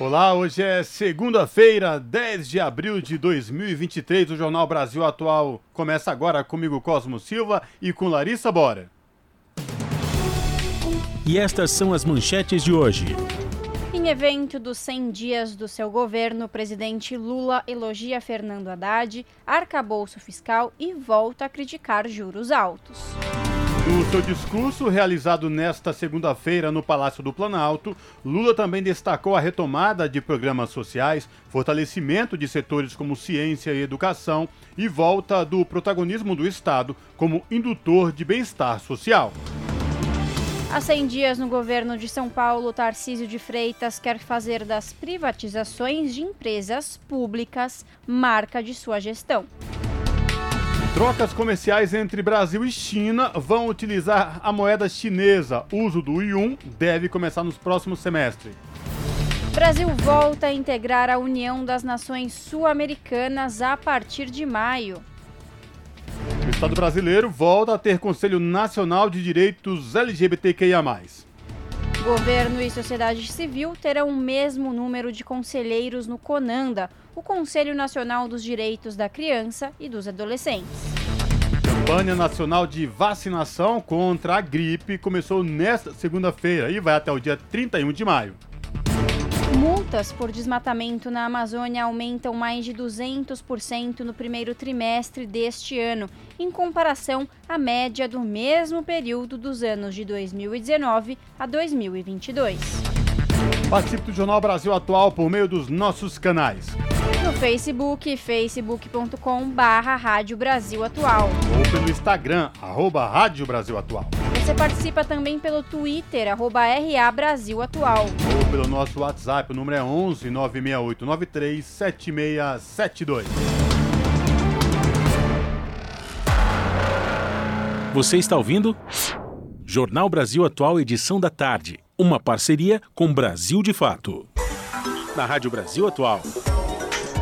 Olá, hoje é segunda-feira, 10 de abril de 2023. O Jornal Brasil Atual começa agora comigo, Cosmo Silva, e com Larissa Bora. E estas são as manchetes de hoje. Em evento dos 100 dias do seu governo, o presidente Lula elogia Fernando Haddad, arcabouço fiscal e volta a criticar juros altos. No seu discurso realizado nesta segunda-feira no Palácio do Planalto, Lula também destacou a retomada de programas sociais, fortalecimento de setores como ciência e educação e volta do protagonismo do Estado como indutor de bem-estar social. Há 100 dias no governo de São Paulo, Tarcísio de Freitas quer fazer das privatizações de empresas públicas marca de sua gestão. Trocas comerciais entre Brasil e China vão utilizar a moeda chinesa. O uso do yuan deve começar nos próximos semestres. Brasil volta a integrar a União das Nações Sul-Americanas a partir de maio. O Estado brasileiro volta a ter Conselho Nacional de Direitos LGBTQIA. Governo e sociedade civil terão o mesmo número de conselheiros no CONANDA, o Conselho Nacional dos Direitos da Criança e dos Adolescentes. Campanha Nacional de Vacinação contra a gripe começou nesta segunda-feira e vai até o dia 31 de maio. Multas por desmatamento na Amazônia aumentam mais de 200% no primeiro trimestre deste ano, em comparação à média do mesmo período dos anos de 2019 a 2022. Participe do Jornal Brasil Atual por meio dos nossos canais. Facebook, facebook.com barra Rádio Brasil Atual. Ou pelo Instagram, arroba Rádio Brasil Atual. Você participa também pelo Twitter, arroba RA Brasil Atual. Ou pelo nosso WhatsApp, o número é 11 968 93 7672. Você está ouvindo? Jornal Brasil Atual, edição da tarde. Uma parceria com Brasil de Fato. Na Rádio Brasil Atual.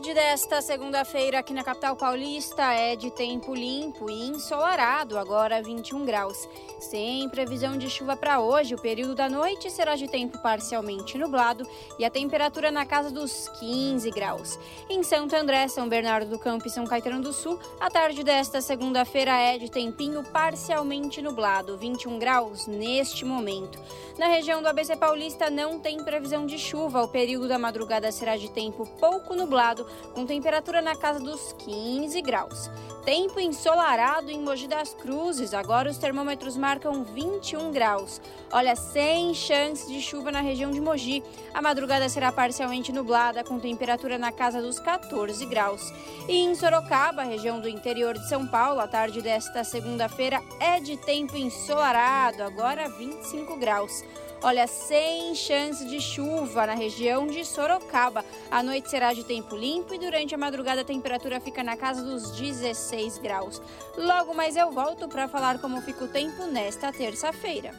Desta segunda-feira aqui na capital paulista é de tempo limpo e ensolarado, agora 21 graus. Sem previsão de chuva para hoje, o período da noite será de tempo parcialmente nublado e a temperatura na casa dos 15 graus. Em Santo André, São Bernardo do Campo e São Caetano do Sul, a tarde desta segunda-feira é de tempinho parcialmente nublado, 21 graus neste momento. Na região do ABC Paulista não tem previsão de chuva, o período da madrugada será de tempo pouco nublado, com temperatura na casa dos 15 graus. Tempo ensolarado em Mogi das Cruzes, agora os termômetros marcam 21 graus. Olha, sem chance de chuva na região de Mogi. A madrugada será parcialmente nublada, com temperatura na casa dos 14 graus. E em Sorocaba, região do interior de São Paulo, a tarde desta segunda-feira é de tempo ensolarado, agora 25 graus. Olha, sem chance de chuva na região de Sorocaba. A noite será de tempo limpo e durante a madrugada a temperatura fica na casa dos 16 graus. Logo mais eu volto para falar como fica o tempo nesta terça-feira.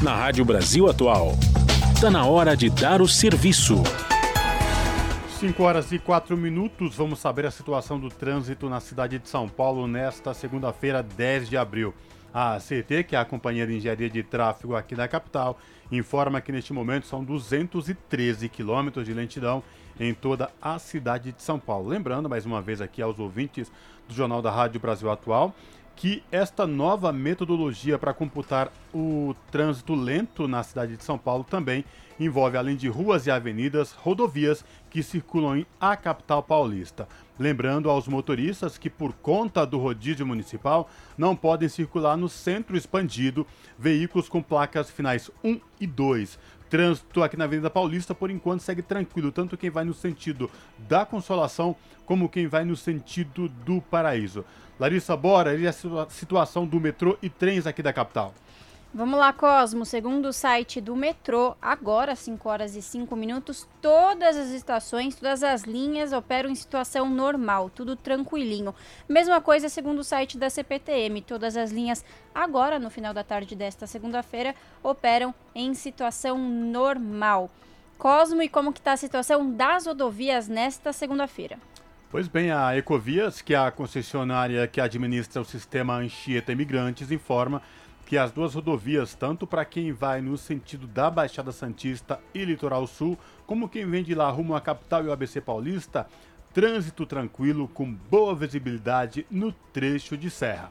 Na Rádio Brasil Atual. Está na hora de dar o serviço. 5 horas e 4 minutos, vamos saber a situação do trânsito na cidade de São Paulo nesta segunda-feira, 10 de abril. A CT, que é a Companhia de Engenharia de Tráfego aqui da capital, informa que neste momento são 213 quilômetros de lentidão em toda a cidade de São Paulo. Lembrando mais uma vez aqui aos ouvintes do Jornal da Rádio Brasil Atual que esta nova metodologia para computar o trânsito lento na cidade de São Paulo também envolve, além de ruas e avenidas, rodovias que circulam em a capital paulista. Lembrando aos motoristas que, por conta do rodízio municipal, não podem circular no centro expandido veículos com placas finais 1 e 2, trânsito aqui na Avenida Paulista, por enquanto, segue tranquilo, tanto quem vai no sentido da Consolação como quem vai no sentido do Paraíso. Larissa Bora, e a situação do metrô e trens aqui da capital. Vamos lá, Cosmo. Segundo o site do metrô, agora 5 horas e 5 minutos, todas as estações, todas as linhas operam em situação normal, tudo tranquilinho. Mesma coisa segundo o site da CPTM, todas as linhas agora no final da tarde desta segunda-feira operam em situação normal. Cosmo, e como que está a situação das rodovias nesta segunda-feira? Pois bem, a Ecovias, que é a concessionária que administra o sistema Anchieta Imigrantes, informa que as duas rodovias, tanto para quem vai no sentido da Baixada Santista e Litoral Sul, como quem vem de lá rumo à capital e o ABC Paulista, trânsito tranquilo com boa visibilidade no trecho de serra.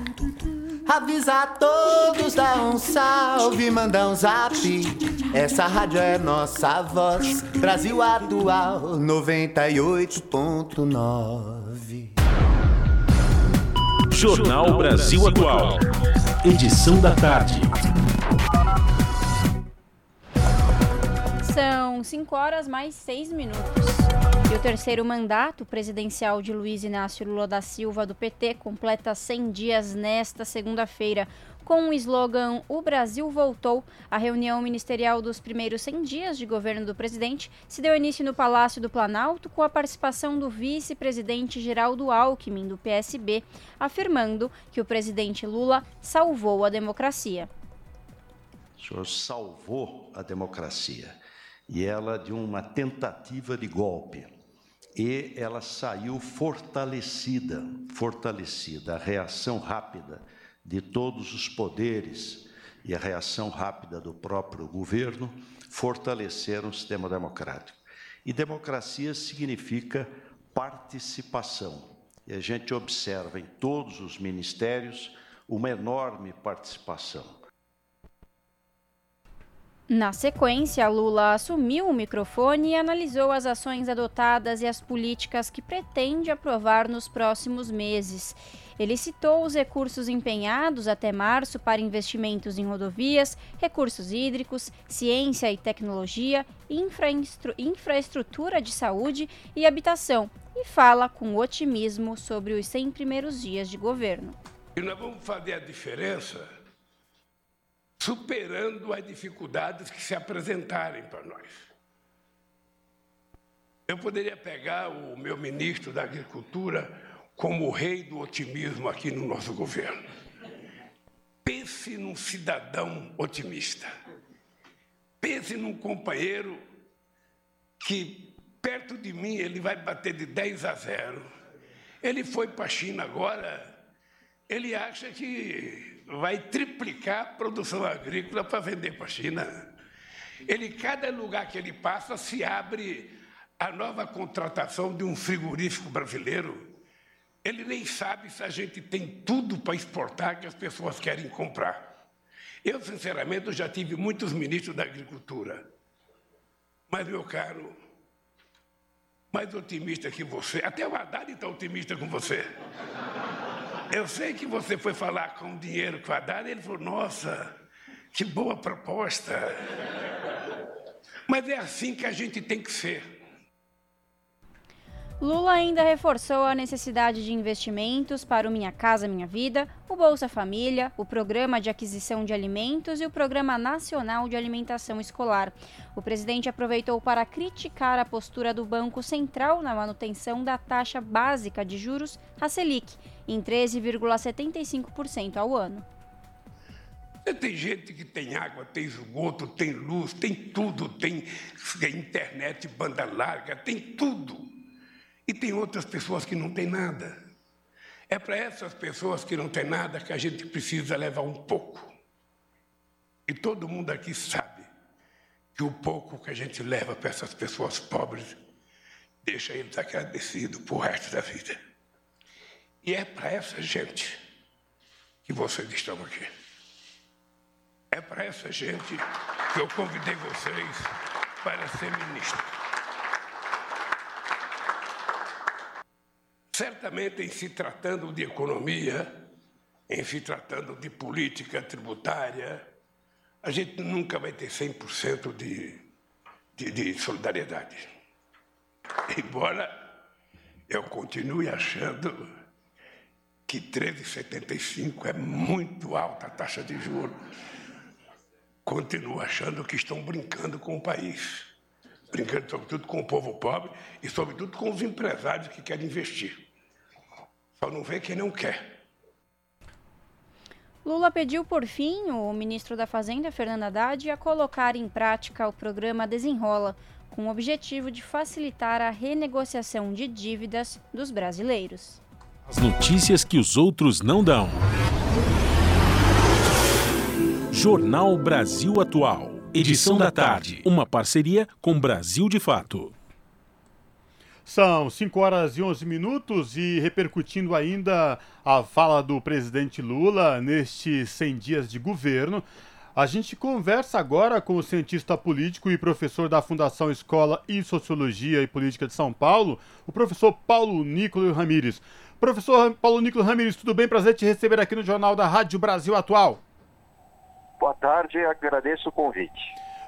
Avisa a todos, dá um salve, manda um zap. Essa rádio é nossa voz. Brasil Atual 98.9. Jornal Brasil Atual. Edição da tarde. São 5 horas mais 6 minutos. E o terceiro mandato presidencial de Luiz Inácio Lula da Silva, do PT, completa 100 dias nesta segunda-feira. Com o slogan O Brasil Voltou, a reunião ministerial dos primeiros 100 dias de governo do presidente se deu início no Palácio do Planalto com a participação do vice-presidente Geraldo Alckmin, do PSB, afirmando que o presidente Lula salvou a democracia. O senhor salvou a democracia e ela de uma tentativa de golpe e ela saiu fortalecida, fortalecida. A reação rápida de todos os poderes e a reação rápida do próprio governo fortaleceram o sistema democrático. E democracia significa participação. E a gente observa em todos os ministérios uma enorme participação. Na sequência, Lula assumiu o microfone e analisou as ações adotadas e as políticas que pretende aprovar nos próximos meses. Ele citou os recursos empenhados até março para investimentos em rodovias, recursos hídricos, ciência e tecnologia, infraestrutura de saúde e habitação, e fala com otimismo sobre os 100 primeiros dias de governo. E nós vamos fazer a diferença superando as dificuldades que se apresentarem para nós. Eu poderia pegar o meu ministro da Agricultura como o rei do otimismo aqui no nosso governo. Pense num cidadão otimista. Pense num companheiro que perto de mim ele vai bater de 10 a 0. Ele foi para a China agora, ele acha que vai triplicar a produção agrícola para vender para a China. Ele, cada lugar que ele passa, se abre a nova contratação de um frigorífico brasileiro. Ele nem sabe se a gente tem tudo para exportar que as pessoas querem comprar. Eu, sinceramente, já tive muitos ministros da agricultura. Mas, meu caro, mais otimista que você, até o Haddad está otimista com você. Eu sei que você foi falar com o dinheiro que vai dar, ele falou: Nossa, que boa proposta. Mas é assim que a gente tem que ser. Lula ainda reforçou a necessidade de investimentos para o Minha Casa Minha Vida, o Bolsa Família, o Programa de Aquisição de Alimentos e o Programa Nacional de Alimentação Escolar. O presidente aproveitou para criticar a postura do Banco Central na manutenção da taxa básica de juros, a Selic, em 13,75% ao ano. Tem gente que tem água, tem esgoto, tem luz, tem tudo, tem internet, banda larga, tem tudo. E tem outras pessoas que não têm nada. É para essas pessoas que não têm nada que a gente precisa levar um pouco. E todo mundo aqui sabe que o pouco que a gente leva para essas pessoas pobres deixa eles agradecidos por resto da vida. E é para essa gente que vocês estão aqui. É para essa gente que eu convidei vocês para ser ministro. Certamente, em se tratando de economia, em se tratando de política tributária, a gente nunca vai ter 100% de, de, de solidariedade. Embora eu continue achando que 13,75 é muito alta a taxa de juros, continuo achando que estão brincando com o país. Brincando, sobretudo, com o povo pobre e, sobretudo, com os empresários que querem investir. Só não vê quem não quer. Lula pediu, por fim, o ministro da Fazenda, Fernando Haddad, a colocar em prática o programa Desenrola, com o objetivo de facilitar a renegociação de dívidas dos brasileiros. As notícias que os outros não dão. Jornal Brasil Atual. Edição da tarde. Uma parceria com Brasil de Fato. São 5 horas e 11 minutos e repercutindo ainda a fala do presidente Lula nestes 100 dias de governo. A gente conversa agora com o cientista político e professor da Fundação Escola e Sociologia e Política de São Paulo, o professor Paulo Nicolau Ramires. Professor Paulo Nicolau Ramires, tudo bem? Prazer te receber aqui no Jornal da Rádio Brasil Atual. Boa tarde, agradeço o convite.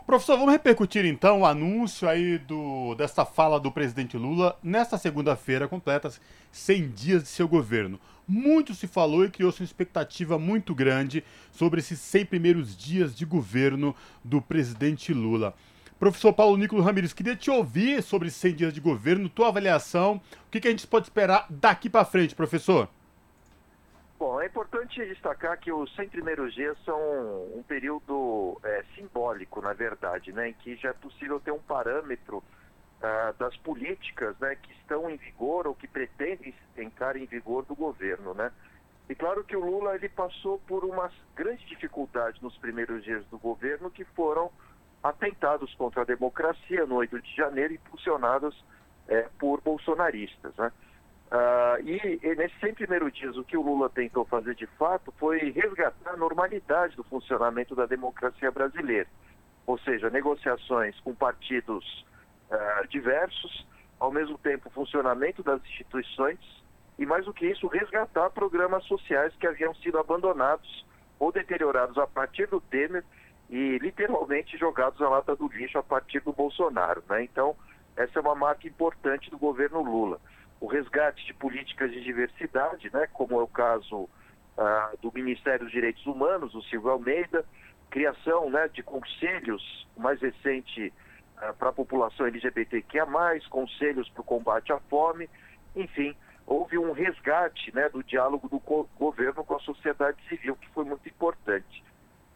Professor, vamos repercutir então o anúncio aí do, dessa fala do presidente Lula. Nesta segunda-feira completa 100 dias de seu governo. Muito se falou e criou-se uma expectativa muito grande sobre esses 100 primeiros dias de governo do presidente Lula. Professor Paulo Nicolau Ramires, queria te ouvir sobre esses 100 dias de governo, tua avaliação, o que, que a gente pode esperar daqui para frente, professor? Bom, é importante destacar que os 100 primeiros dias são um período é, simbólico, na verdade, né, em que já é possível ter um parâmetro uh, das políticas né, que estão em vigor ou que pretendem entrar em vigor do governo. Né? E claro que o Lula ele passou por uma grande dificuldade nos primeiros dias do governo, que foram atentados contra a democracia no 8 de janeiro, impulsionados é, por bolsonaristas. Né? Uh, e, e, nesses 100 primeiros dias, o que o Lula tentou fazer de fato foi resgatar a normalidade do funcionamento da democracia brasileira. Ou seja, negociações com partidos uh, diversos, ao mesmo tempo funcionamento das instituições e, mais do que isso, resgatar programas sociais que haviam sido abandonados ou deteriorados a partir do Temer e literalmente jogados à lata do lixo a partir do Bolsonaro. Né? Então, essa é uma marca importante do governo Lula o resgate de políticas de diversidade, né, como é o caso ah, do Ministério dos Direitos Humanos, o Silvio Almeida, criação né, de conselhos, o mais recente ah, para a população LGBTQIA+, conselhos para o combate à fome, enfim, houve um resgate né, do diálogo do governo com a sociedade civil, que foi muito importante.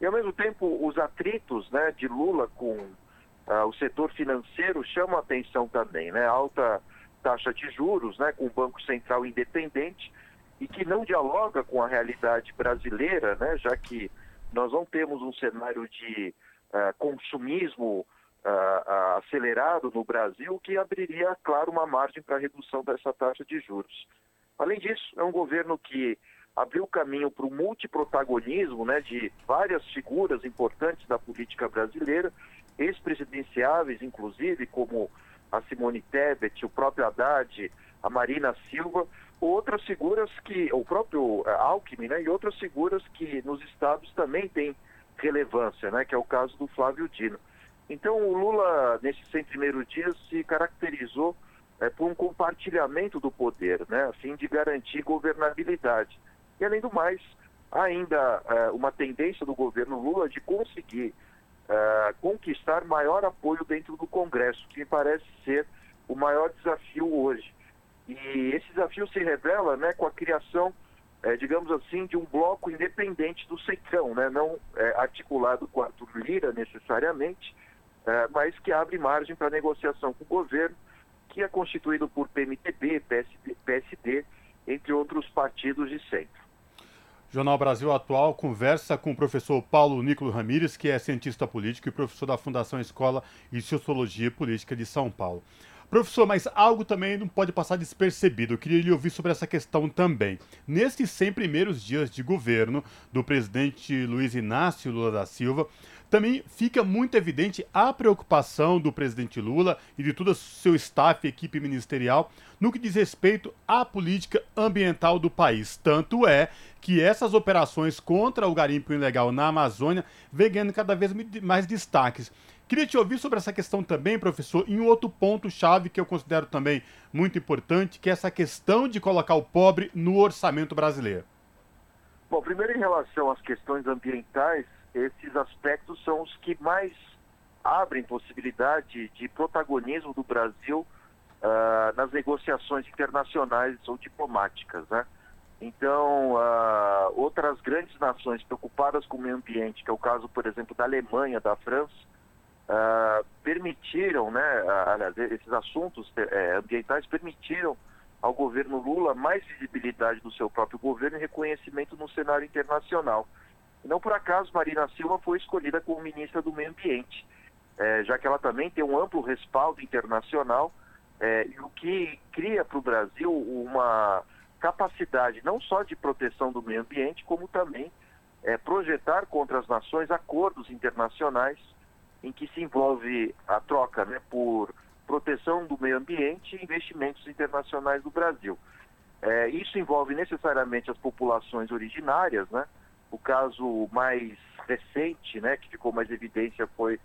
E, ao mesmo tempo, os atritos né, de Lula com ah, o setor financeiro chamam a atenção também, né, alta taxa de juros, né, com o Banco Central independente e que não dialoga com a realidade brasileira, né, já que nós não temos um cenário de uh, consumismo uh, uh, acelerado no Brasil, que abriria, claro, uma margem para redução dessa taxa de juros. Além disso, é um governo que abriu caminho para o multiprotagonismo né, de várias figuras importantes da política brasileira, ex-presidenciáveis, inclusive, como a Simone Tebet, o próprio Haddad, a Marina Silva, outras figuras que, o próprio uh, Alckmin, né, e outras figuras que nos estados também têm relevância, né, que é o caso do Flávio Dino. Então, o Lula, nesses 100 primeiros dias, se caracterizou é, por um compartilhamento do poder, né, a fim de garantir governabilidade. E, além do mais, ainda é, uma tendência do governo Lula de conseguir uh, conquistar maior apoio dentro do Congresso, que parece ser o maior desafio hoje. E esse desafio se revela né, com a criação, eh, digamos assim, de um bloco independente do Centrão, né, não articulado com Arthur Lira necessariamente, mas que abre margem para negociação com o governo, que é constituído por PMTB, PSD, PSD entre outros partidos de centro. Jornal Brasil Atual conversa com o professor Paulo Nicolau Ramires, que é cientista político e professor da Fundação Escola de Sociologia Política de São Paulo. Professor, mas algo também não pode passar despercebido. Eu queria lhe ouvir sobre essa questão também. Nesses 100 primeiros dias de governo do presidente Luiz Inácio Lula da Silva, também fica muito evidente a preocupação do presidente Lula e de todo o seu staff e equipe ministerial no que diz respeito à política ambiental do país. Tanto é que essas operações contra o garimpo ilegal na Amazônia vêm ganhando cada vez mais destaques. Queria te ouvir sobre essa questão também, professor, em outro ponto-chave que eu considero também muito importante, que é essa questão de colocar o pobre no orçamento brasileiro. Bom, primeiro em relação às questões ambientais, esses aspectos são os que mais abrem possibilidade de protagonismo do Brasil uh, nas negociações internacionais ou diplomáticas, né? Então, uh, outras grandes nações preocupadas com o meio ambiente, que é o caso, por exemplo, da Alemanha, da França, uh, permitiram, né, aliás, esses assuntos eh, ambientais permitiram ao governo Lula mais visibilidade do seu próprio governo e reconhecimento no cenário internacional. Não por acaso Marina Silva foi escolhida como ministra do Meio Ambiente, é, já que ela também tem um amplo respaldo internacional, é, o que cria para o Brasil uma capacidade não só de proteção do meio ambiente, como também é, projetar contra as nações acordos internacionais em que se envolve a troca né, por proteção do meio ambiente e investimentos internacionais do Brasil. É, isso envolve necessariamente as populações originárias, né? O caso mais recente, né, que ficou mais evidência, foi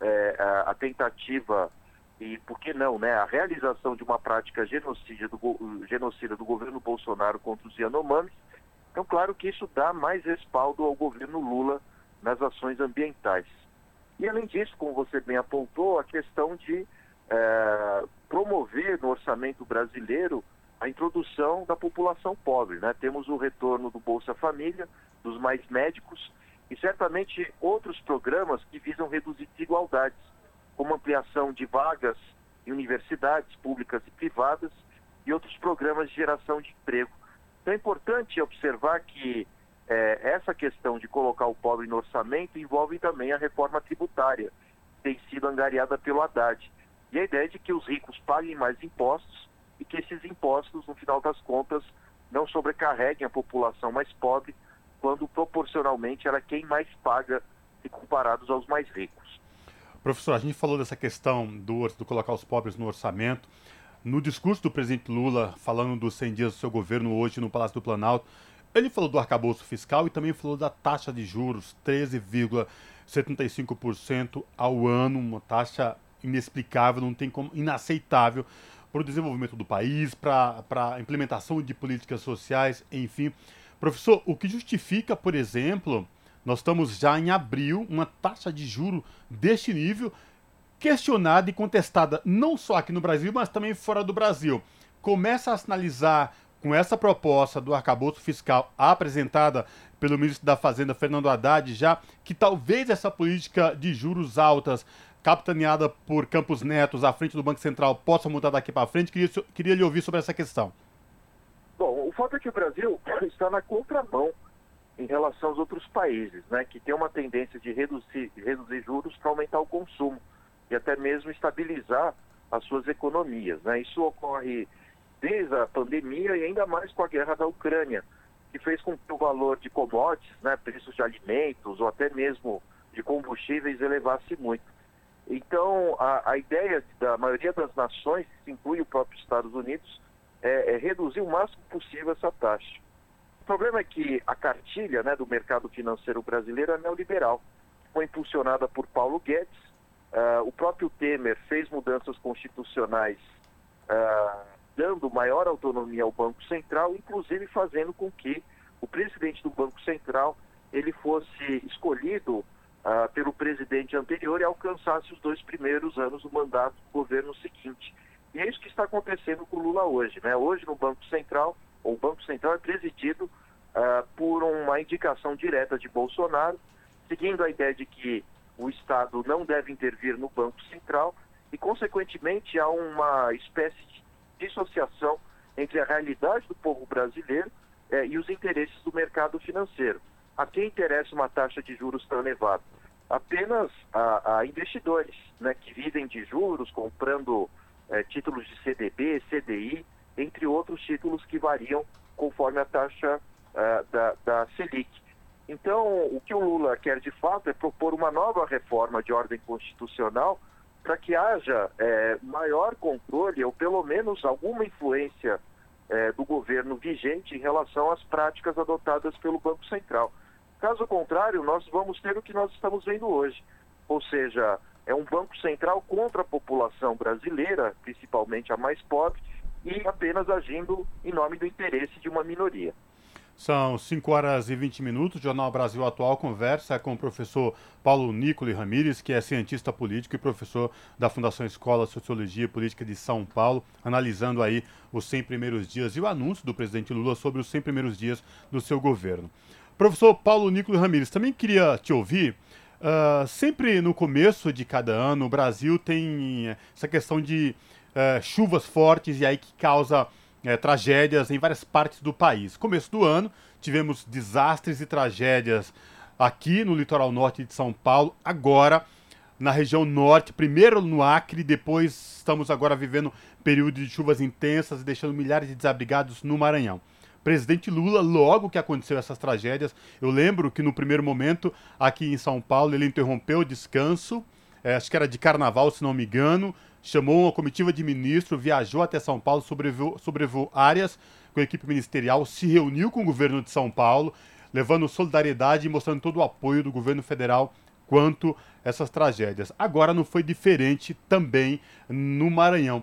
é, a, a, tentativa e, por que não, né, a realização de uma prática genocida do, genocida do governo Bolsonaro contra os Yanomamis. Então, claro que isso dá mais respaldo ao governo Lula nas ações ambientais. E, além disso, como você bem apontou, a questão de é, promover no orçamento brasileiro a introdução da população pobre. Né? Temos o retorno do Bolsa Família, dos mais médicos e certamente outros programas que visam reduzir desigualdades, como ampliação de vagas em universidades públicas e privadas e outros programas de geração de emprego. Então é importante observar que é, essa questão de colocar o pobre no orçamento envolve também a reforma tributária, que tem sido angariada pelo Haddad. E a ideia é de que os ricos paguem mais impostos e que esses impostos, no final das contas, não sobrecarreguem a população mais pobre, quando proporcionalmente era quem mais paga se comparados aos mais ricos. Professor, a gente falou dessa questão do, do colocar os pobres no orçamento. No discurso do presidente Lula, falando dos 100 dias do seu governo hoje no Palácio do Planalto, ele falou do arcabouço fiscal e também falou da taxa de juros, 13,75% ao ano, uma taxa inexplicável, não tem como, inaceitável para o desenvolvimento do país, para a implementação de políticas sociais, enfim. Professor, o que justifica, por exemplo, nós estamos já em abril, uma taxa de juro deste nível questionada e contestada não só aqui no Brasil, mas também fora do Brasil. Começa a sinalizar com essa proposta do arcabouço fiscal apresentada pelo ministro da Fazenda, Fernando Haddad, já que talvez essa política de juros altas, capitaneada por Campos Netos à frente do Banco Central, possa mudar daqui para frente. Queria, queria lhe ouvir sobre essa questão. Bom, o fato é que o Brasil está na contramão em relação aos outros países, né, que tem uma tendência de reduzir, reduzir juros para aumentar o consumo e até mesmo estabilizar as suas economias. Né? Isso ocorre desde a pandemia e ainda mais com a guerra da Ucrânia, que fez com que o valor de commodities, né, preços de alimentos ou até mesmo de combustíveis elevasse muito. Então, a, a ideia da maioria das nações, que inclui o próprio Estados Unidos, é, é reduzir o máximo possível essa taxa. O problema é que a cartilha né, do mercado financeiro brasileiro é neoliberal. Foi impulsionada por Paulo Guedes. Uh, o próprio Temer fez mudanças constitucionais uh, dando maior autonomia ao Banco Central, inclusive fazendo com que o presidente do Banco Central ele fosse escolhido uh, pelo presidente anterior e alcançasse os dois primeiros anos do mandato do governo seguinte. E é isso que está acontecendo com o Lula hoje. Né? Hoje, no Banco Central, o Banco Central é presidido uh, por uma indicação direta de Bolsonaro, seguindo a ideia de que o Estado não deve intervir no Banco Central e, consequentemente, há uma espécie de dissociação entre a realidade do povo brasileiro é, e os interesses do mercado financeiro. A quem interessa uma taxa de juros tão elevada? Apenas a, a investidores né, que vivem de juros, comprando é, títulos de CDB, CDI, entre outros títulos que variam conforme a taxa uh, da, da Selic. Então, o que o Lula quer de fato é propor uma nova reforma de ordem constitucional para que haja é, maior controle ou pelo menos alguma influência é, do governo vigente em relação às práticas adotadas pelo Banco Central. Caso contrário, nós vamos ter o que nós estamos vendo hoje, ou seja, é um Banco Central contra a população brasileira, principalmente a mais pobre, e apenas agindo em nome do interesse de uma minoria. São 5 horas e 20 minutos. O Jornal Brasil Atual conversa com o professor Paulo Nicole Ramires, que é cientista político e professor da Fundação Escola Sociologia e Política de São Paulo, analisando aí os 100 primeiros dias e o anúncio do presidente Lula sobre os 100 primeiros dias do seu governo. Professor Paulo Nicole Ramires, também queria te ouvir. Uh, sempre no começo de cada ano, o Brasil tem essa questão de uh, chuvas fortes e aí que causa é, tragédias em várias partes do país. Começo do ano, tivemos desastres e tragédias aqui no litoral norte de São Paulo, agora na região norte, primeiro no Acre, depois estamos agora vivendo período de chuvas intensas, deixando milhares de desabrigados no Maranhão. Presidente Lula, logo que aconteceu essas tragédias, eu lembro que no primeiro momento, aqui em São Paulo, ele interrompeu o descanso, é, acho que era de carnaval, se não me engano, chamou uma comitiva de ministros, viajou até São Paulo, sobrevoou, sobrevoou áreas com a equipe ministerial, se reuniu com o governo de São Paulo, levando solidariedade e mostrando todo o apoio do governo federal quanto essas tragédias. Agora não foi diferente também no Maranhão.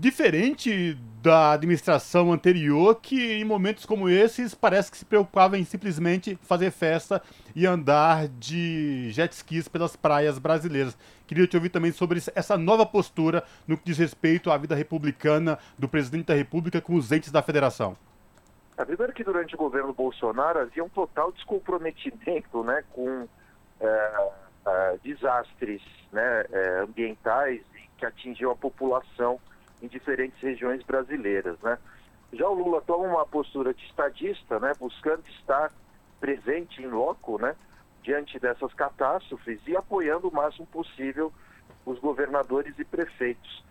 Diferente da administração anterior, que em momentos como esses parece que se preocupava em simplesmente fazer festa e andar de jet skis pelas praias brasileiras. Queria te ouvir também sobre essa nova postura no que diz respeito à vida republicana do presidente da República com os entes da federação. É, primeiro que durante o governo Bolsonaro havia um total descomprometimento né, com é, é, desastres né, é, ambientais que atingiam a população em diferentes regiões brasileiras, né? Já o Lula toma uma postura de estadista, né, buscando estar presente em loco, né, diante dessas catástrofes e apoiando o máximo possível os governadores e prefeitos.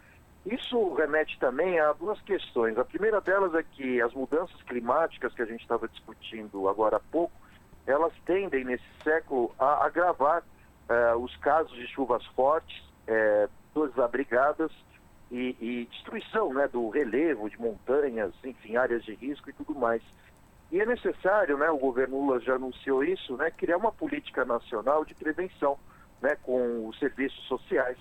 Isso remete também a duas questões. A primeira delas é que as mudanças climáticas que a gente estava discutindo agora há pouco, elas tendem nesse século a agravar uh, os casos de chuvas fortes, uh, desabrigadas e, e destruição né, do relevo de montanhas, enfim, áreas de risco e tudo mais. E é necessário, né, o governo Lula já anunciou isso, né, criar uma política nacional de prevenção né, com os serviços sociais.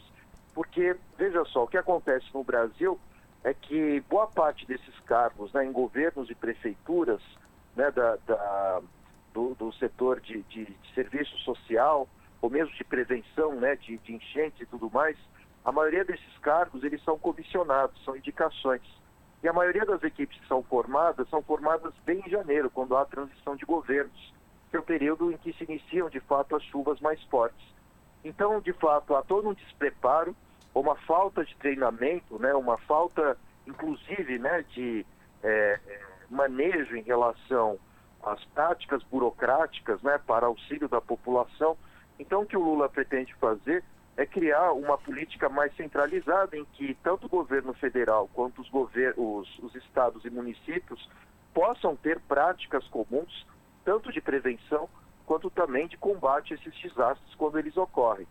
Porque, veja só, o que acontece no Brasil é que boa parte desses cargos né, em governos e prefeituras né, da, da do, do, setor de, de, de, serviço social, ou mesmo de prevenção né, de, de enchentes e tudo mais, a maioria desses cargos, eles são comissionados, são indicações. E a maioria das equipes que são formadas, são formadas bem em janeiro, quando há transição de governos, que é o período em que se iniciam, de fato, as chuvas mais fortes. Então, de fato, há todo um despreparo, uma falta de treinamento, né, uma falta, inclusive, né, de é, é manejo em relação às práticas burocráticas né, para auxílio da população. Então, o que o Lula pretende fazer é criar uma política mais centralizada em que tanto o governo federal quanto os, os, os estados e municípios possam ter práticas comuns, tanto de prevenção quanto também de combate a esses desastres quando eles ocorrem.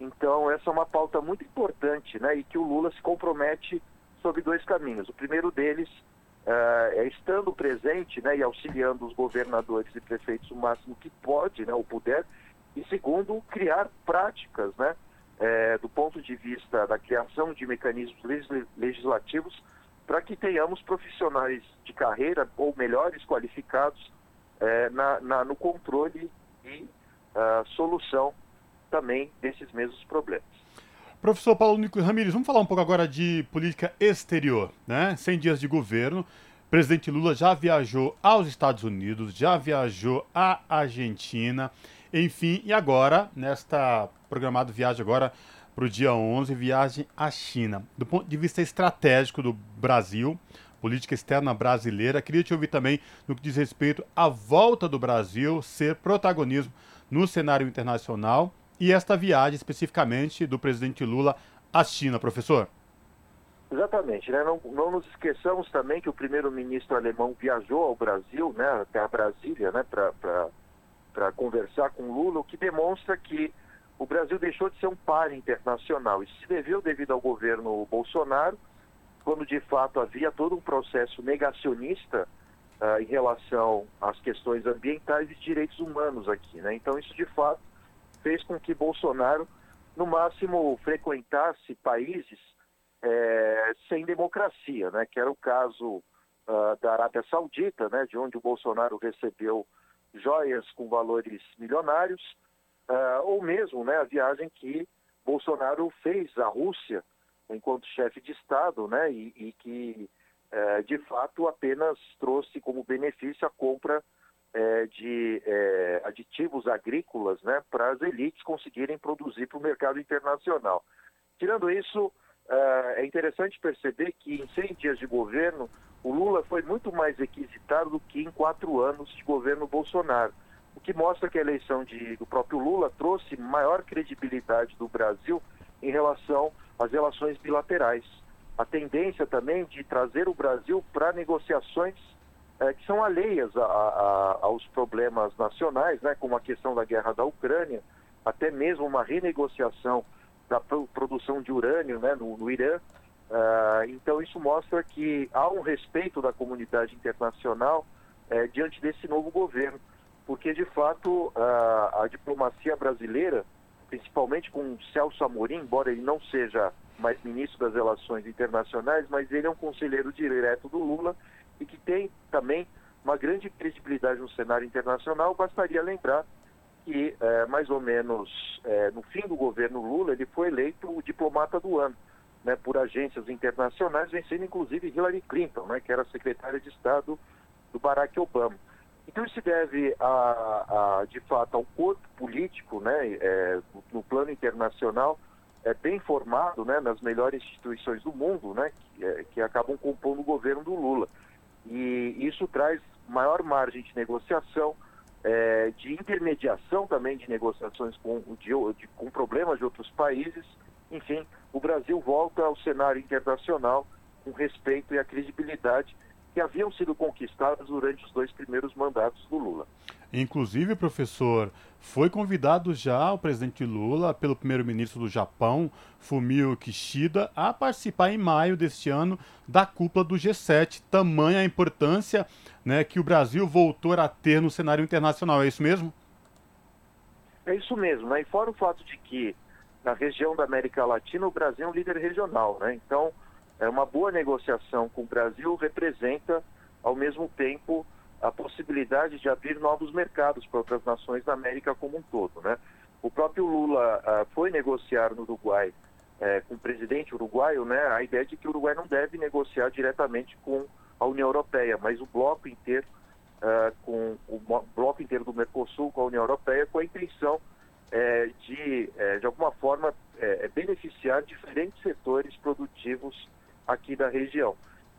Então, essa é uma pauta muito importante né, e que o Lula se compromete sobre dois caminhos. O primeiro deles uh, é estando presente né, e auxiliando os governadores e prefeitos o máximo que pode, né, ou puder, e segundo, criar práticas né, é, do ponto de vista da criação de mecanismos legislativos para que tenhamos profissionais de carreira ou melhores qualificados é, na, na, no controle e uh, solução também desses mesmos problemas. Professor Paulo Nico Ramires, vamos falar um pouco agora de política exterior, né? 100 dias de governo. O presidente Lula já viajou aos Estados Unidos, já viajou à Argentina. Enfim, e agora, nesta programada viagem agora para o dia 11, viagem à China. Do ponto de vista estratégico do Brasil, política externa brasileira. Queria te ouvir também no que diz respeito à volta do Brasil ser protagonismo no cenário internacional e esta viagem especificamente do presidente Lula à China, professor. Exatamente, né? não, não nos esqueçamos também que o primeiro-ministro alemão viajou ao Brasil, né, até a Brasília, né, para conversar com Lula, o que demonstra que o Brasil deixou de ser um par internacional. Isso se deveu devido ao governo Bolsonaro, quando de fato havia todo um processo negacionista uh, em relação às questões ambientais e direitos humanos aqui. Né? Então isso de fato fez com que Bolsonaro, no máximo, frequentasse países é, sem democracia, né? que era o caso uh, da Arábia Saudita, né? de onde o Bolsonaro recebeu joias com valores milionários, uh, ou mesmo né, a viagem que Bolsonaro fez à Rússia enquanto chefe de Estado, né, e, e que uh, de fato apenas trouxe como benefício a compra uh, de eh, aditivos agrícolas né, para as elites conseguirem produzir para o mercado internacional. Tirando isso, é interessante perceber que em 100 dias de governo, o Lula foi muito mais requisitado do que em quatro anos de governo Bolsonaro o que mostra que a eleição de, do próprio Lula trouxe maior credibilidade do Brasil em relação às relações bilaterais. A tendência também de trazer o Brasil para negociações é, que são alheias a, a, aos problemas nacionais, né, como a questão da guerra da Ucrânia, até mesmo uma renegociação da produção de urânio né, no, no Irã. Uh, então, isso mostra que há um respeito da comunidade internacional uh, diante desse novo governo porque de fato a, a diplomacia brasileira, principalmente com Celso Amorim, embora ele não seja mais ministro das Relações Internacionais, mas ele é um conselheiro direto do Lula e que tem também uma grande credibilidade no cenário internacional. Bastaria lembrar que, é, mais ou menos é, no fim do governo Lula, ele foi eleito o diplomata do ano né, por agências internacionais, vencendo inclusive Hillary Clinton, né, que era secretária de Estado do Barack Obama. Então isso se deve, a, a, de fato, ao corpo político, né, é, no plano internacional, é, bem formado né, nas melhores instituições do mundo, né, que, é, que acabam compondo o governo do Lula. E isso traz maior margem de negociação, é, de intermediação também de negociações com, de, de, com problemas de outros países. Enfim, o Brasil volta ao cenário internacional com respeito e a credibilidade que haviam sido conquistadas durante os dois primeiros mandatos do Lula. Inclusive, professor, foi convidado já o presidente Lula pelo primeiro-ministro do Japão, Fumio Kishida, a participar em maio deste ano da cúpula do G7. Tamanha a importância né, que o Brasil voltou a ter no cenário internacional. É isso mesmo? É isso mesmo. Né? E fora o fato de que na região da América Latina o Brasil é um líder regional. Né? Então, é uma boa negociação com o Brasil representa, ao mesmo tempo, a possibilidade de abrir novos mercados para outras nações da América como um todo. Né? O próprio Lula uh, foi negociar no Uruguai uh, com o presidente uruguaio né, a ideia de que o Uruguai não deve negociar diretamente com a União Europeia, mas o bloco inteiro, uh, com o bloco inteiro do Mercosul com a União Europeia, com a intenção eh, de, de alguma forma, beneficiar diferentes setores produtivos aqui da região.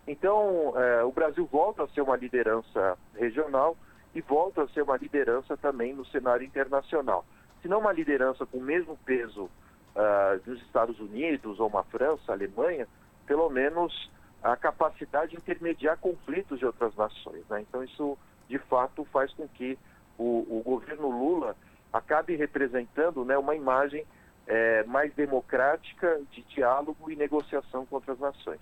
Então, é, o Brasil volta a ser uma liderança regional e volta a ser uma liderança também no cenário internacional. Se não uma liderança com o mesmo peso uh, dos Estados Unidos ou uma França, Alemanha, pelo menos a capacidade de intermediar conflitos de outras nações. Né? Então, isso de fato faz com que o, o governo Lula acabe representando né, uma imagem é, mais democrática de diálogo e negociação com outras nações.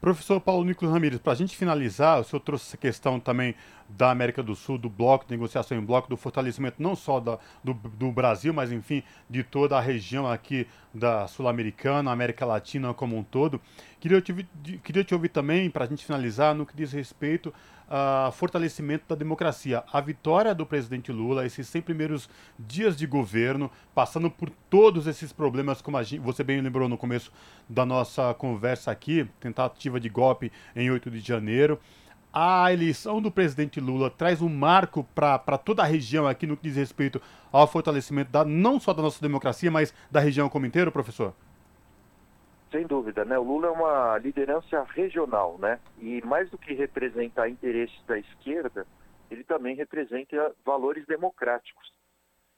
Professor Paulo Nicolas Ramírez, para a gente finalizar, o senhor trouxe essa questão também da América do Sul, do bloco de negociação em bloco, do fortalecimento não só da, do, do, Brasil, mas enfim, de toda a região aqui da Sul-Americana, América Latina como um todo. Queria te, queria te ouvir também, para a gente finalizar, no que diz respeito ao fortalecimento da democracia. A vitória do presidente Lula, esses 100 primeiros dias de governo, passando por todos esses problemas, como gente, você bem lembrou no começo da nossa conversa aqui, tentativa de golpe em 8 de janeiro a eleição do presidente Lula traz um marco para toda a região aqui no que diz respeito ao fortalecimento da, não só da nossa democracia, mas da região como inteiro, professor? Sem dúvida, né? O Lula é uma liderança regional, né? E mais do que representar interesses da esquerda, ele também representa valores democráticos.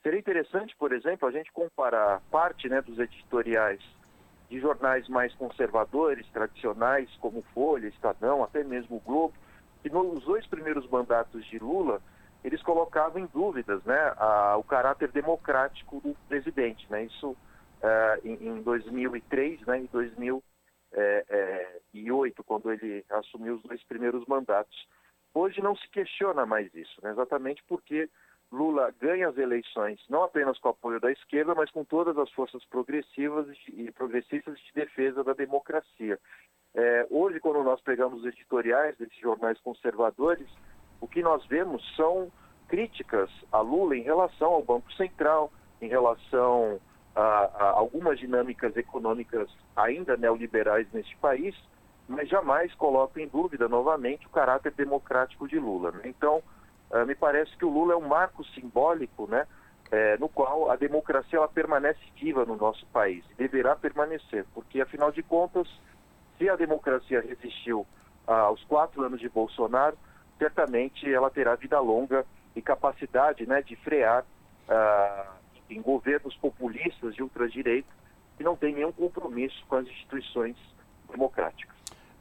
Seria interessante, por exemplo, a gente comparar parte né, dos editoriais de jornais mais conservadores, tradicionais, como Folha, Estadão, até mesmo o Globo, que nos dois primeiros mandatos de Lula, eles colocavam em dúvidas né, a, o caráter democrático do presidente. Né? Isso uh, em, em, 2003 né, e 2008, quando ele assumiu os dois primeiros mandatos. Hoje não se questiona mais isso, né, exatamente porque Lula ganha as eleições não apenas com o apoio da esquerda, mas com todas as forças progressivas e progressistas de defesa da democracia. É, hoje, quando nós pegamos os editoriais desses jornais conservadores, o que nós vemos são críticas a Lula em relação ao Banco Central, em relação a, a algumas dinâmicas econômicas ainda neoliberais neste país, mas jamais coloca em dúvida novamente o caráter democrático de Lula. Né? Então, uh, me parece que o Lula é um marco simbólico, né, é, no qual a democracia ela permanece viva no nosso país deverá permanecer, porque afinal de contas, se a democracia resistiu aos quatro anos de Bolsonaro, certamente ela terá vida longa e capacidade, né, de frear uh, em governos populistas de ultradireita que não têm nenhum compromisso com as instituições democráticas.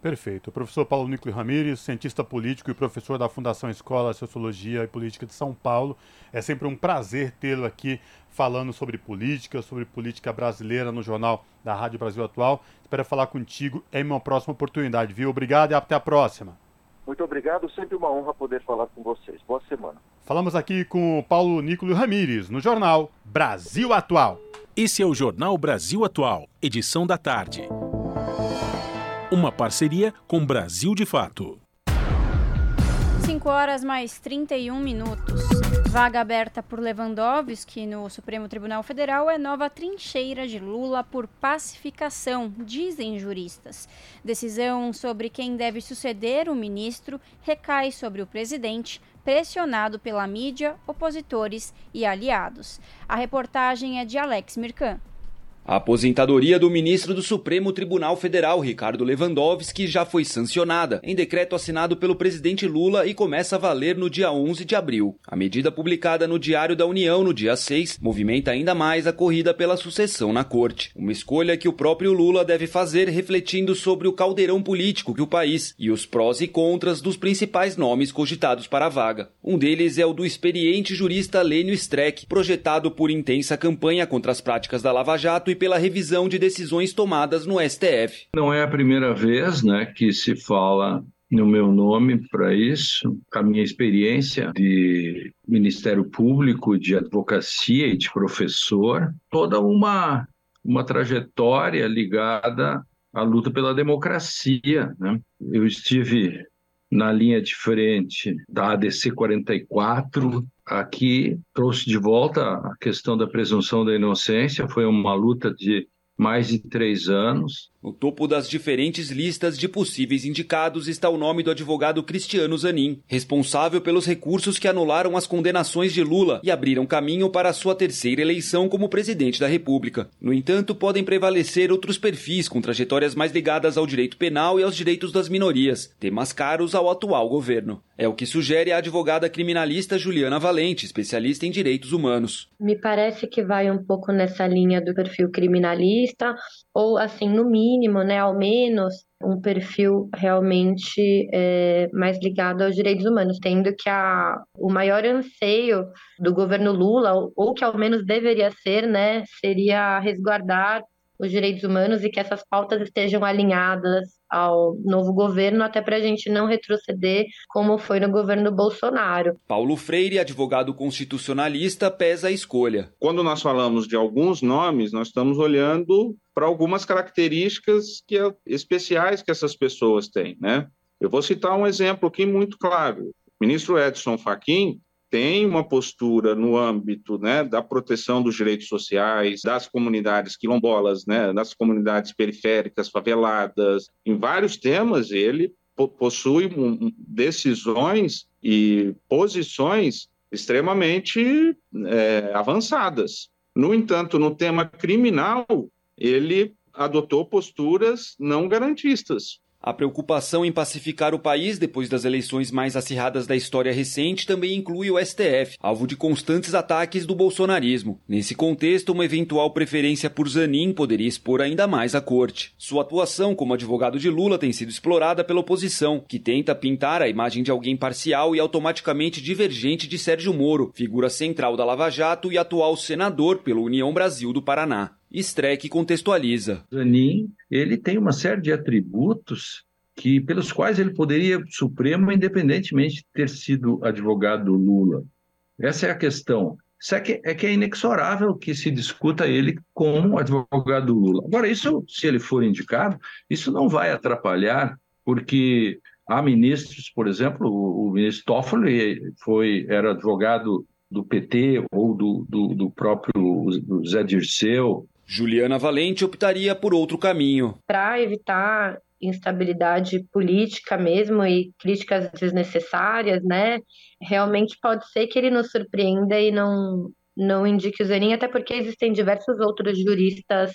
Perfeito. professor Paulo Nicolau Ramires, cientista político e professor da Fundação Escola Sociologia e Política de São Paulo. É sempre um prazer tê-lo aqui falando sobre política, sobre política brasileira no Jornal da Rádio Brasil Atual. Espero falar contigo em uma próxima oportunidade, viu? Obrigado e até a próxima. Muito obrigado, sempre uma honra poder falar com vocês. Boa semana. Falamos aqui com o Paulo Nicolau Ramires, no jornal Brasil Atual. Esse é o Jornal Brasil Atual, edição da tarde. Uma parceria com Brasil de Fato. 5 horas mais 31 minutos. Vaga aberta por Lewandowski no Supremo Tribunal Federal é nova trincheira de Lula por pacificação, dizem juristas. Decisão sobre quem deve suceder o ministro recai sobre o presidente, pressionado pela mídia, opositores e aliados. A reportagem é de Alex Mirkan. A aposentadoria do ministro do Supremo Tribunal Federal, Ricardo Lewandowski, já foi sancionada em decreto assinado pelo presidente Lula e começa a valer no dia 11 de abril. A medida publicada no Diário da União no dia 6 movimenta ainda mais a corrida pela sucessão na corte. Uma escolha que o próprio Lula deve fazer refletindo sobre o caldeirão político que o país e os prós e contras dos principais nomes cogitados para a vaga. Um deles é o do experiente jurista Lênio Streck, projetado por intensa campanha contra as práticas da Lava Jato e pela revisão de decisões tomadas no STF. Não é a primeira vez né, que se fala no meu nome para isso, a minha experiência de Ministério Público, de advocacia e de professor, toda uma, uma trajetória ligada à luta pela democracia. Né? Eu estive na linha de frente da ADC 44, aqui trouxe de volta a questão da presunção da inocência, foi uma luta de mais de três anos. No topo das diferentes listas de possíveis indicados está o nome do advogado Cristiano Zanin, responsável pelos recursos que anularam as condenações de Lula e abriram caminho para a sua terceira eleição como presidente da República. No entanto, podem prevalecer outros perfis com trajetórias mais ligadas ao direito penal e aos direitos das minorias, temas caros ao atual governo. É o que sugere a advogada criminalista Juliana Valente, especialista em direitos humanos. Me parece que vai um pouco nessa linha do perfil criminalista, ou assim, no mínimo, né, ao menos, um perfil realmente é, mais ligado aos direitos humanos, tendo que a, o maior anseio do governo Lula, ou, ou que ao menos deveria ser, né, seria resguardar os direitos humanos e que essas pautas estejam alinhadas ao novo governo, até para a gente não retroceder como foi no governo Bolsonaro. Paulo Freire, advogado constitucionalista, pesa a escolha. Quando nós falamos de alguns nomes, nós estamos olhando para algumas características que, é, especiais que essas pessoas têm, né? Eu vou citar um exemplo aqui muito claro. O ministro Edson Fachin tem uma postura no âmbito né, da proteção dos direitos sociais, das comunidades quilombolas, né, das comunidades periféricas, faveladas, em vários temas ele possui decisões e posições extremamente é, avançadas. No entanto, no tema criminal, ele adotou posturas não garantistas. A preocupação em pacificar o país depois das eleições mais acirradas da história recente também inclui o STF, alvo de constantes ataques do bolsonarismo. Nesse contexto, uma eventual preferência por Zanin poderia expor ainda mais a corte. Sua atuação como advogado de Lula tem sido explorada pela oposição, que tenta pintar a imagem de alguém parcial e automaticamente divergente de Sérgio Moro, figura central da Lava Jato e atual senador pela União Brasil do Paraná. Streck contextualiza. Zanin, ele tem uma série de atributos que pelos quais ele poderia Supremo independentemente de ter sido advogado do Lula. Essa é a questão. Isso é que, é que é inexorável que se discuta ele como advogado do Lula. Agora, isso, se ele for indicado, isso não vai atrapalhar, porque há ministros, por exemplo, o, o ministro Toffoli foi, era advogado do PT ou do, do, do próprio Zé Dirceu, Juliana Valente optaria por outro caminho. Para evitar instabilidade política mesmo e críticas desnecessárias, né? Realmente pode ser que ele nos surpreenda e não não indique o Zanin, até porque existem diversos outros juristas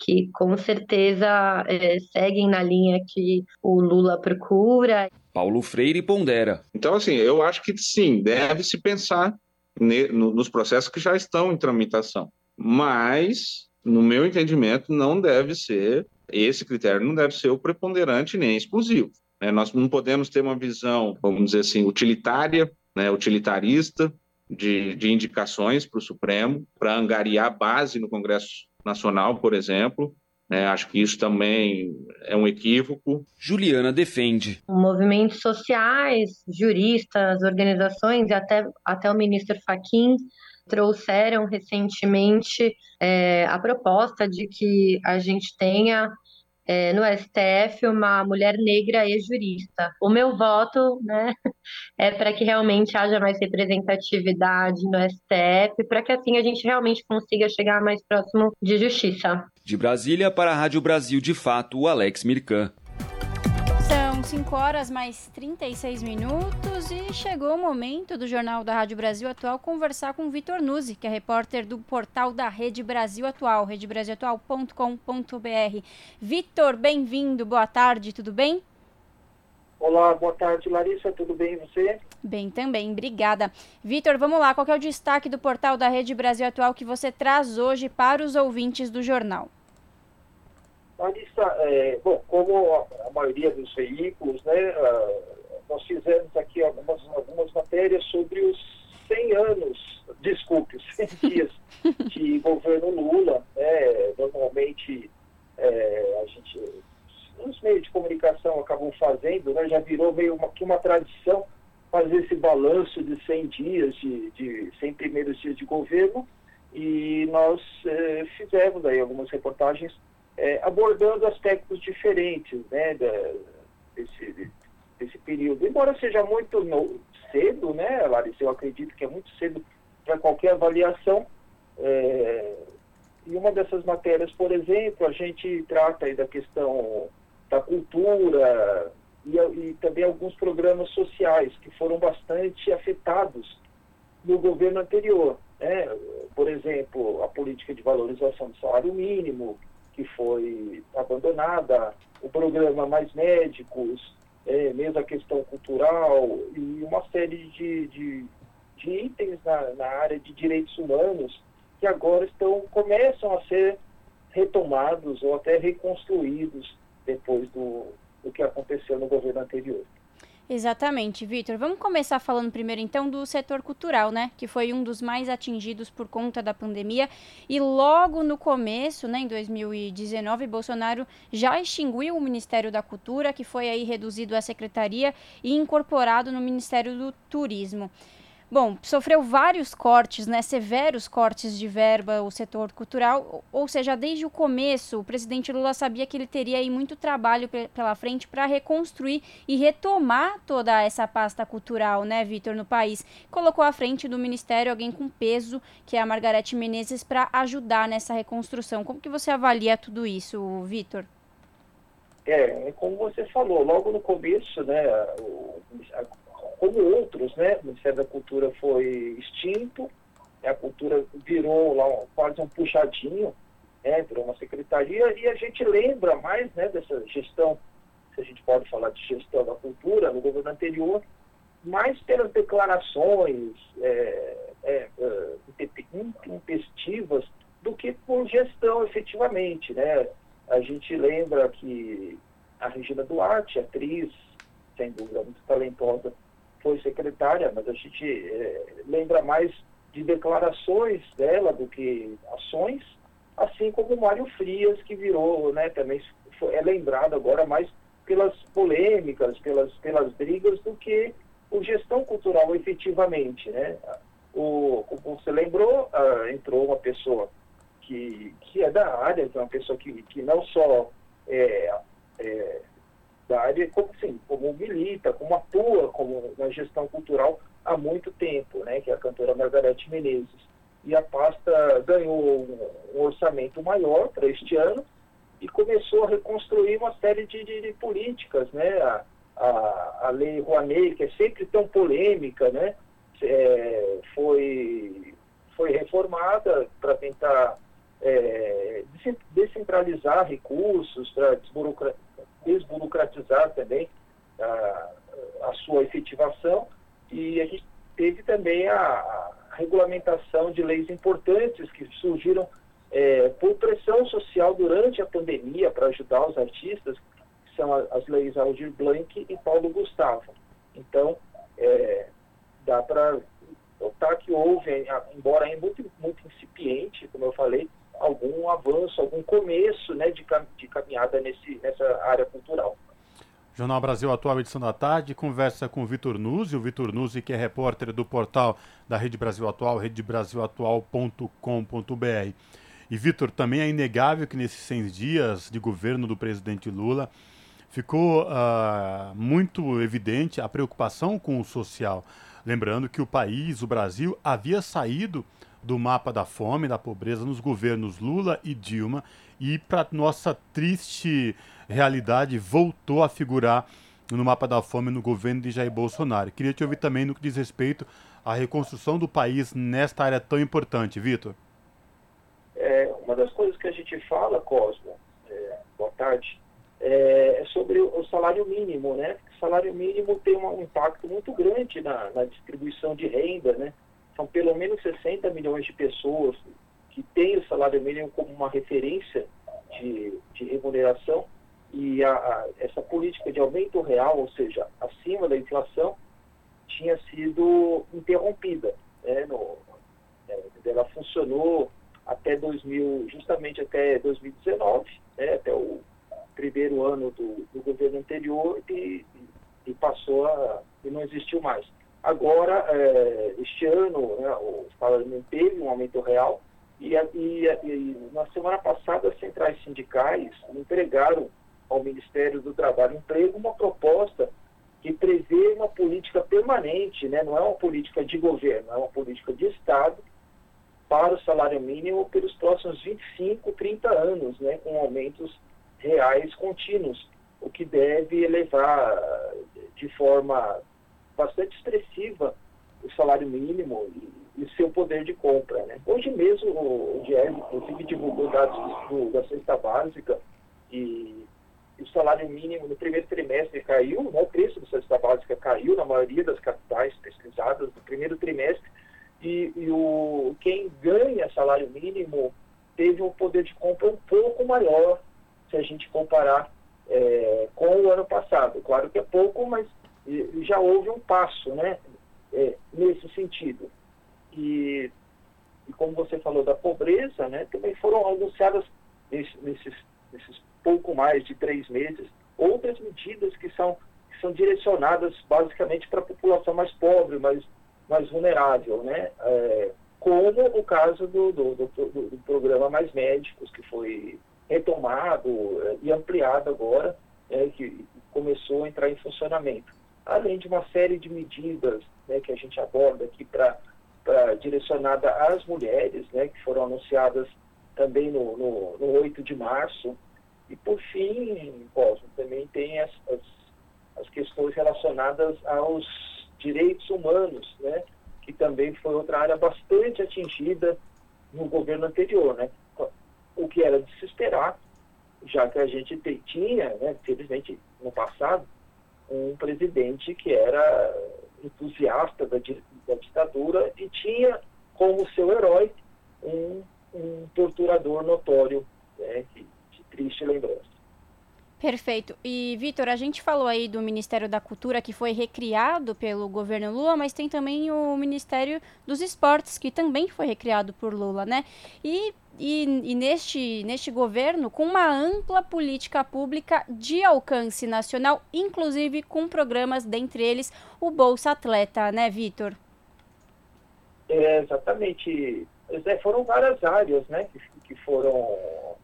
que com certeza é, seguem na linha que o Lula procura. Paulo Freire pondera. Então, assim, eu acho que sim, deve-se pensar nos processos que já estão em tramitação. Mas no meu entendimento, não deve ser, esse critério não deve ser o preponderante nem exclusivo. Né? Nós não podemos ter uma visão, vamos dizer assim, utilitária, né, utilitarista, de, de indicações para o Supremo, para angariar base no Congresso Nacional, por exemplo, né? acho que isso também é um equívoco. Juliana defende. Movimentos sociais, juristas, organizações e até, até o ministro Faquim trouxeram recentemente é, a proposta de que a gente tenha é, no STF uma mulher negra e jurista. O meu voto né, é para que realmente haja mais representatividade no STF, para que assim a gente realmente consiga chegar mais próximo de justiça. De Brasília para a Rádio Brasil de Fato, o Alex Mirkan. São 5 horas mais 36 minutos e chegou o momento do Jornal da Rádio Brasil Atual conversar com Vitor Nuzzi, que é repórter do portal da Rede Brasil Atual, redebrasilatual.com.br. Vitor, bem-vindo, boa tarde, tudo bem? Olá, boa tarde, Larissa, tudo bem e você? Bem também, obrigada. Vitor, vamos lá, qual é o destaque do portal da Rede Brasil Atual que você traz hoje para os ouvintes do jornal? É, bom, como a, maioria dos veículos, né, nós fizemos aqui algumas, algumas matérias sobre os 100 anos, desculpe, 100 dias de governo Lula. Né, normalmente, é, a gente, os meios de comunicação acabam fazendo, né, já virou meio uma, uma tradição fazer esse balanço de 100 dias, de, de 100 primeiros dias de governo, e nós é, fizemos aí algumas reportagens é, abordando aspectos diferentes né, da, desse, desse período. Embora seja muito no, cedo, né, Larissa, eu acredito que é muito cedo para qualquer avaliação. É, e uma dessas matérias, por exemplo, a gente trata da questão da cultura e, e também alguns programas sociais que foram bastante afetados no governo anterior. Né? Por exemplo, a política de valorização do salário mínimo, que foi abandonada, o programa Mais Médicos, é, mesmo a questão cultural e uma série de, de, de itens na, na, área de direitos humanos que agora estão começam a ser retomados ou até reconstruídos depois do, do que aconteceu no governo anterior. Exatamente, Vitor. Vamos começar falando primeiro então do setor cultural, né, que foi um dos mais atingidos por conta da pandemia e logo no começo, né, em 2019, Bolsonaro já extinguiu o Ministério da Cultura, que foi aí reduzido à secretaria e incorporado no Ministério do Turismo. Bom, sofreu vários cortes, né, severos cortes de verba o setor cultural, ou seja, desde o começo o presidente Lula sabia que ele teria aí muito trabalho pela frente para reconstruir e retomar toda essa pasta cultural, né, Vitor, no país. Colocou à frente do ministério alguém com peso, que é a Margarete Menezes, para ajudar nessa reconstrução. Como que você avalia tudo isso, Vitor? É, como você falou, logo no começo, né, o, a, como outros, né? O Ministério da Cultura foi extinto, a cultura virou lá quase um puxadinho, né? virou uma secretaria, e a gente lembra mais né, dessa gestão, se a gente pode falar de gestão da cultura no governo anterior, mais pelas declarações é, é, é, intempestivas do que por gestão efetivamente. Né? A gente lembra que a Regina Duarte, atriz, sem dúvida muito talentosa, foi secretária, mas a gente é, lembra mais de declarações dela do que ações, assim como o Mário Frias, que virou, né, também foi, é lembrado agora mais pelas polêmicas, pelas, pelas brigas, do que o gestão cultural efetivamente, né? O, como você lembrou, uh, entrou uma pessoa que, que é da área, é uma pessoa que, que não só é, é da área, como, assim, como milita, como atua como na gestão cultural há muito tempo, né? Que é a cantora Margarete Menezes. E a pasta ganhou um orçamento maior para este ano e começou a reconstruir uma série de, de, de políticas, né? A, a, a lei Rouanet, que é sempre tão polêmica, né? É, foi, foi reformada para tentar é, descentralizar recursos, para desburocratizar também a, a, sua efetivação. E a gente teve também a, a regulamentação de leis importantes que surgiram é, por pressão social durante a pandemia para ajudar os artistas, são as leis Aldir Blanc e Paulo Gustavo. Então, é, dá para notar que houve, embora ainda muito, muito incipiente, como eu falei, algum avanço, algum começo né, de, de caminhada nesse, nessa área cultural. Jornal Brasil Atual, edição da tarde, conversa com Vitor Nuzzi, o Vitor Nuzzi que é repórter do portal da Rede Brasil Atual, redebrasilatual.com.br. E Vitor, também é inegável que nesses 100 dias de governo do presidente Lula, ficou uh, muito evidente a preocupação com o social. Lembrando que o país, o Brasil, havia saído do mapa da fome, da pobreza nos governos Lula e Dilma e, para nossa triste realidade, voltou a figurar no mapa da fome no governo de Jair Bolsonaro. Queria te ouvir também no que diz respeito à reconstrução do país nesta área tão importante, Vitor. É, uma das coisas que a gente fala, Cosmo, é, boa tarde, é, é, sobre o salário mínimo, né? O salário mínimo tem um impacto muito grande na, na, distribuição de renda, né? São pelo menos 60 milhões de pessoas que têm o salário mínimo como uma referência de, de remuneração e a, a, essa política de aumento real, ou seja, acima da inflação, tinha sido interrompida. Né? No, é, ela funcionou até 2000, justamente até 2019, né? até o primeiro ano do, do governo anterior e, e, passou a e não existiu mais. Agora, é, este ano, né, o salário mínimo teve um aumento real. E, e, e, na semana passada as centrais sindicais entregaram ao Ministério do Trabalho e Emprego uma proposta que prevê uma política permanente, né, não é uma política de governo, é uma política de Estado para o salário mínimo pelos próximos 25, 30 anos, né, com aumentos reais contínuos, o que deve elevar de forma bastante expressiva o salário mínimo e, e seu poder de compra. Né? Hoje mesmo o, o DIES, inclusive, divulgou dados do, da cesta básica e o salário mínimo no primeiro trimestre caiu, né? o preço da cesta básica caiu na maioria das capitais pesquisadas no primeiro trimestre e, e o, quem ganha salário mínimo teve um poder de compra um pouco maior se a gente comparar é, com o ano passado. Claro que é pouco, mas já houve um passo né, é, nesse sentido. E, e, como você falou da pobreza, né, também foram anunciadas nesse, nesses, nesses pouco mais de três meses outras medidas que são, que são direcionadas basicamente para a população mais pobre, mais, mais vulnerável, né? É, como o caso do, do, do, do programa Mais Médicos, que foi retomado eh, e ampliado agora, né, que começou a entrar em funcionamento. Além de uma série de medidas né, que a gente aborda aqui para direcionada às mulheres, né, que foram anunciadas também no, no, no 8 de março. E, por fim, Cosmo, também tem as, as, as questões relacionadas aos direitos humanos, né, que também foi outra área bastante atingida no governo anterior. Né? o que era de se esperar, já que a gente tinha, né, felizmente no passado, um presidente que era entusiasta da, da ditadura e tinha como seu herói um, um torturador notório, né, de, de triste lembrança. Perfeito. E, Vitor, a gente falou aí do Ministério da Cultura que foi recriado pelo governo Lula, mas tem também o Ministério dos Esportes, que também foi recriado por Lula, né? E, e, e neste, neste governo, com uma ampla política pública de alcance nacional, inclusive com programas, dentre eles, o Bolsa Atleta, né, Vitor? É, exatamente. É, foram várias áreas, né, que, que foram...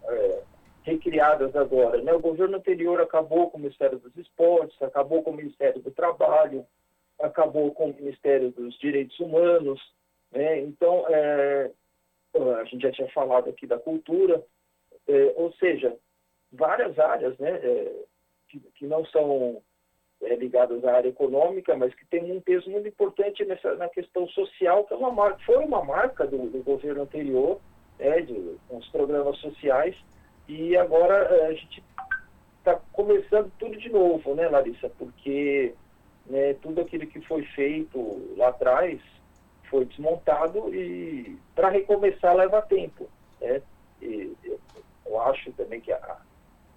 É recriadas agora. Né? O governo anterior acabou com o Ministério dos Esportes, acabou com o Ministério do Trabalho, acabou com o Ministério dos Direitos Humanos. Né? Então, é, a gente já tinha falado aqui da cultura, é, ou seja, várias áreas né, é, que, que, não são é, ligadas à área econômica, mas que têm um peso muito importante nessa, na questão social, que é uma marca, foi uma marca do, do governo anterior, né, de, com os programas sociais, e agora eh, a gente está começando tudo de novo, né, Larissa? Porque né, tudo aquilo que foi feito lá atrás foi desmontado e para recomeçar leva tempo. Né? E, eu acho também que a,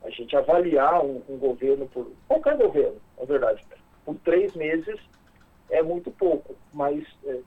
a gente avaliar um, um, governo por qualquer governo, na verdade, por três meses é muito pouco, mas é,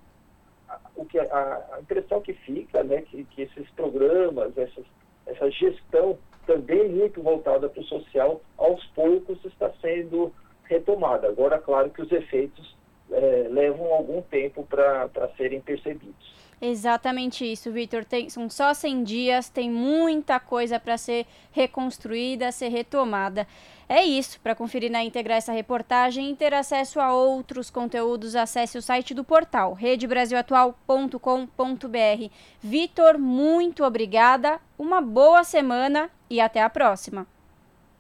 o que a, a, impressão que fica, né, que, que esses programas, essas essa gestão também muito voltada para o social, aos poucos está sendo retomada. Agora, claro que os efeitos é, levam algum tempo para serem percebidos. Exatamente isso, Vitor. São só 100 dias, tem muita coisa para ser reconstruída, ser retomada. É isso. Para conferir na íntegra essa reportagem e ter acesso a outros conteúdos, acesse o site do portal redebrasilatual.com.br. Vitor, muito obrigada, uma boa semana e até a próxima.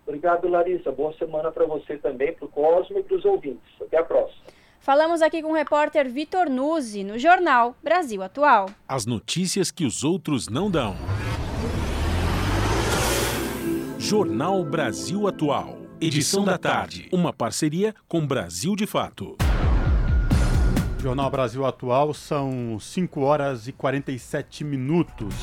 Obrigado, Larissa. Boa semana para você também, para o Cosmo e para os ouvintes. Até a próxima. Falamos aqui com o repórter Vitor Nuzzi, no jornal Brasil Atual. As notícias que os outros não dão. Jornal Brasil Atual. Edição da tarde. Uma parceria com Brasil de Fato. Jornal Brasil Atual são 5 horas e 47 minutos.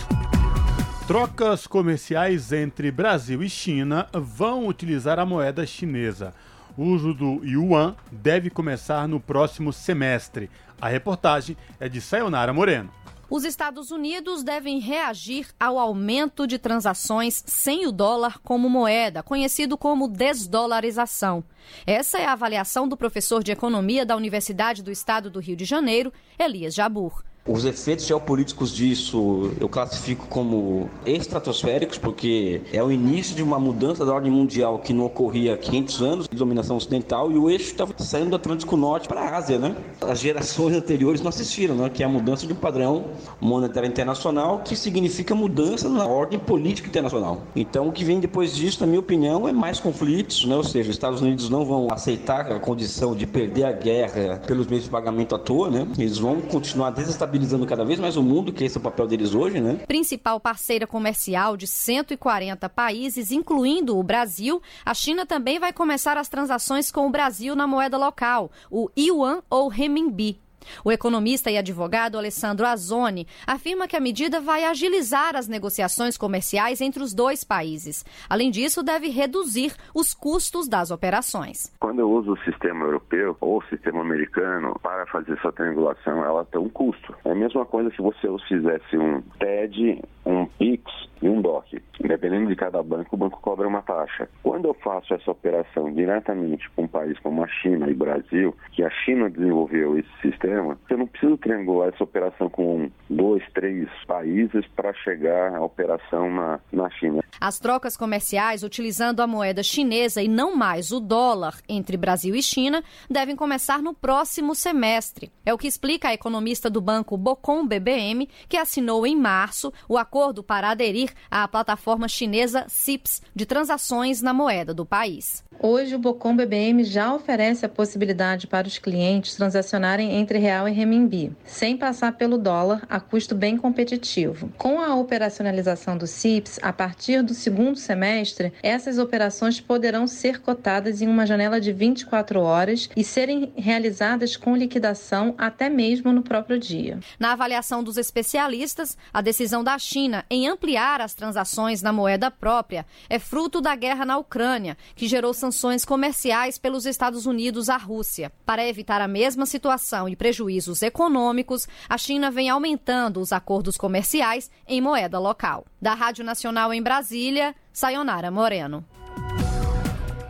Trocas comerciais entre Brasil e China vão utilizar a moeda chinesa. O uso do yuan deve começar no próximo semestre. A reportagem é de Sayonara Moreno. Os Estados Unidos devem reagir ao aumento de transações sem o dólar como moeda, conhecido como desdolarização. Essa é a avaliação do professor de economia da Universidade do Estado do Rio de Janeiro, Elias Jabur. Os efeitos geopolíticos disso eu classifico como estratosféricos, porque é o início de uma mudança da ordem mundial que não ocorria há 500 anos, de dominação ocidental, e o eixo estava saindo do Atlântico Norte para a Ásia, né? As gerações anteriores não assistiram, né? Que é a mudança de um padrão monetário internacional, que significa mudança na ordem política internacional. Então, o que vem depois disso, na minha opinião, é mais conflitos, né? Ou seja, os Estados Unidos não vão aceitar a condição de perder a guerra pelos meios de pagamento à toa, né? Eles vão continuar desestabilizando destabilizando cada vez mais o mundo, que esse é o papel deles hoje, né? Principal parceira comercial de 140 países, incluindo o Brasil, a China também vai começar as transações com o Brasil na moeda local, o yuan ou renminbi. O economista e advogado Alessandro Azzoni afirma que a medida vai agilizar as negociações comerciais entre os dois países. Além disso, deve reduzir os custos das operações. Quando eu uso o sistema europeu ou o sistema americano para fazer essa triangulação, ela tem um custo. É a mesma coisa se você fizesse um TED, um PIX e um DOC. Dependendo de cada banco, o banco cobra uma taxa. Quando eu faço essa operação diretamente com um país como a China e Brasil, que a China desenvolveu esse sistema, eu não preciso triangular essa operação com dois, três países para chegar à operação na, na China. As trocas comerciais utilizando a moeda chinesa e não mais o dólar entre Brasil e China devem começar no próximo semestre. É o que explica a economista do banco Bocom BBM, que assinou em março o acordo para aderir à plataforma chinesa CIPS de transações na moeda do país. Hoje, o Bocom BBM já oferece a possibilidade para os clientes transacionarem entre real e renminbi, sem passar pelo dólar a custo bem competitivo. Com a operacionalização do CIPS, a partir do segundo semestre, essas operações poderão ser cotadas em uma janela de 24 horas e serem realizadas com liquidação até mesmo no próprio dia. Na avaliação dos especialistas, a decisão da China em ampliar as transações na moeda própria é fruto da guerra na Ucrânia, que gerou sanções comerciais pelos Estados Unidos à Rússia. Para evitar a mesma situação e prejuízos econômicos, a China vem aumentando os acordos comerciais em moeda local. Da Rádio Nacional em Brasília, Sayonara Moreno.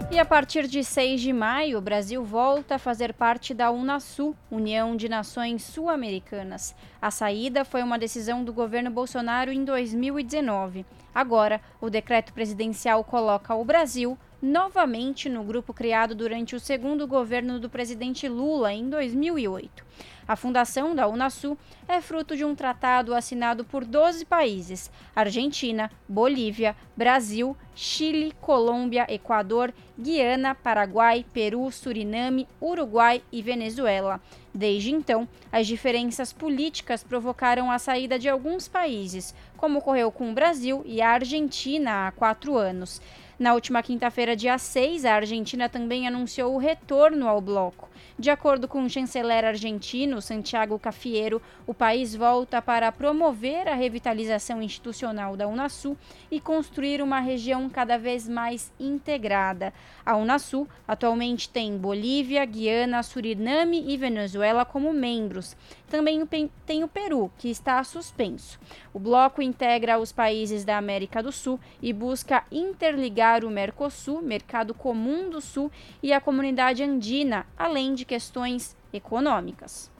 E a partir de 6 de maio, o Brasil volta a fazer parte da Unasul, União de Nações Sul-Americanas. A saída foi uma decisão do governo Bolsonaro em 2019. Agora, o decreto presidencial coloca o Brasil novamente no grupo criado durante o segundo governo do presidente Lula em 2008. A fundação da Unasul é fruto de um tratado assinado por 12 países: Argentina, Bolívia, Brasil, Chile, Colômbia, Equador, Guiana, Paraguai, Peru, Suriname, Uruguai e Venezuela. Desde então, as diferenças políticas provocaram a saída de alguns países, como ocorreu com o Brasil e a Argentina há quatro anos. Na última quinta-feira, dia 6, a Argentina também anunciou o retorno ao bloco. De acordo com o chanceler argentino Santiago Cafiero, o país volta para promover a revitalização institucional da Unasul e construir uma região cada vez mais integrada. A Unasul atualmente tem Bolívia, Guiana, Suriname e Venezuela como membros. Também tem o Peru, que está suspenso. O bloco integra os países da América do Sul e busca interligar o Mercosul, Mercado Comum do Sul, e a comunidade andina, além de questões econômicas.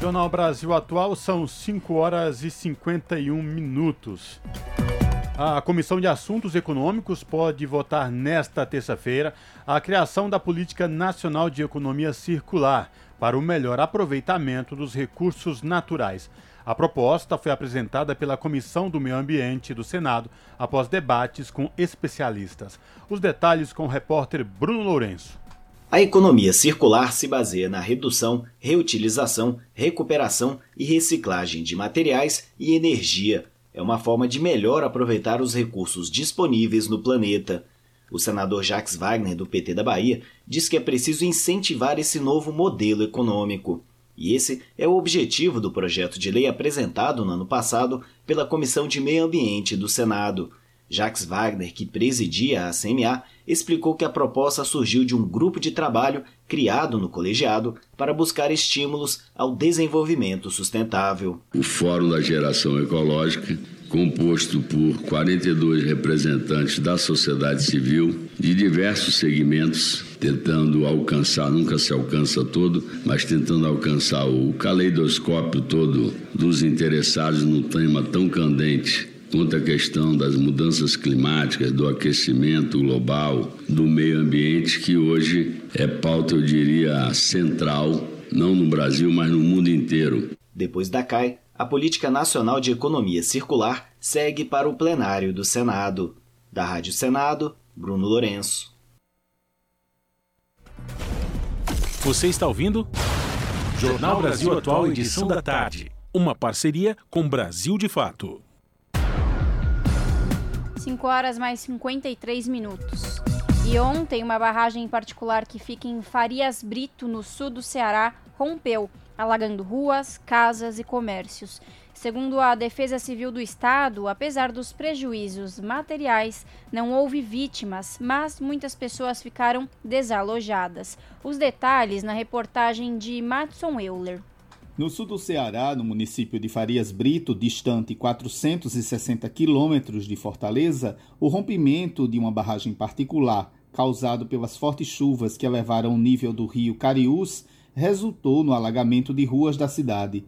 Jornal Brasil Atual são 5 horas e 51 minutos. A Comissão de Assuntos Econômicos pode votar nesta terça-feira a criação da Política Nacional de Economia Circular para o melhor aproveitamento dos recursos naturais. A proposta foi apresentada pela Comissão do Meio Ambiente do Senado após debates com especialistas. Os detalhes com o repórter Bruno Lourenço. A economia circular se baseia na redução, reutilização, recuperação e reciclagem de materiais e energia. É uma forma de melhor aproveitar os recursos disponíveis no planeta. O senador Jacques Wagner, do PT da Bahia, diz que é preciso incentivar esse novo modelo econômico. E esse é o objetivo do projeto de lei apresentado no ano passado pela Comissão de Meio Ambiente do Senado. Jacques Wagner, que presidia a CMA, explicou que a proposta surgiu de um grupo de trabalho criado no colegiado para buscar estímulos ao desenvolvimento sustentável. O Fórum da Geração Ecológica, composto por 42 representantes da sociedade civil de diversos segmentos, tentando alcançar, nunca se alcança todo, mas tentando alcançar o caleidoscópio todo dos interessados num tema tão candente quanto à questão das mudanças climáticas, do aquecimento global, do meio ambiente, que hoje é pauta, eu diria, central, não no Brasil, mas no mundo inteiro. Depois da CAI, a Política Nacional de Economia Circular segue para o plenário do Senado. Da Rádio Senado, Bruno Lourenço. Você está ouvindo? Jornal Brasil Atual, edição da tarde. Uma parceria com Brasil de Fato. 5 horas mais 53 minutos. E ontem, uma barragem em particular que fica em Farias Brito, no sul do Ceará, rompeu, alagando ruas, casas e comércios. Segundo a Defesa Civil do Estado, apesar dos prejuízos materiais, não houve vítimas, mas muitas pessoas ficaram desalojadas. Os detalhes na reportagem de Matson Euler. No sul do Ceará, no município de Farias Brito, distante 460 quilômetros de Fortaleza, o rompimento de uma barragem particular, causado pelas fortes chuvas que elevaram o nível do rio Cariús, resultou no alagamento de ruas da cidade.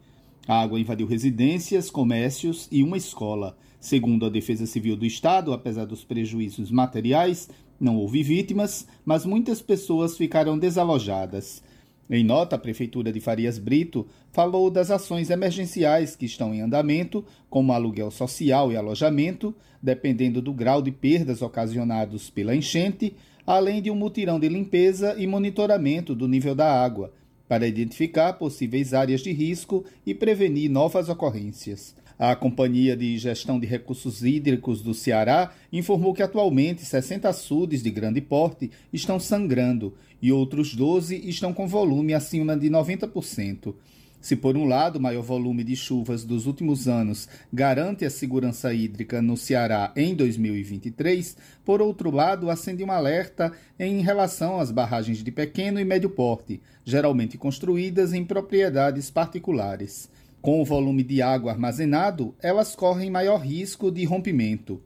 A água invadiu residências, comércios e uma escola. Segundo a Defesa Civil do Estado, apesar dos prejuízos materiais, não houve vítimas, mas muitas pessoas ficaram desalojadas. Em nota, a Prefeitura de Farias Brito falou das ações emergenciais que estão em andamento, como aluguel social e alojamento, dependendo do grau de perdas ocasionados pela enchente, além de um mutirão de limpeza e monitoramento do nível da água. Para identificar possíveis áreas de risco e prevenir novas ocorrências. A Companhia de Gestão de Recursos Hídricos do Ceará informou que atualmente 60 açudes de grande porte estão sangrando e outros 12 estão com volume acima de 90%. Se, por um lado, o maior volume de chuvas dos últimos anos garante a segurança hídrica no Ceará em 2023, por outro lado, acende um alerta em relação às barragens de pequeno e médio porte, geralmente construídas em propriedades particulares. Com o volume de água armazenado, elas correm maior risco de rompimento.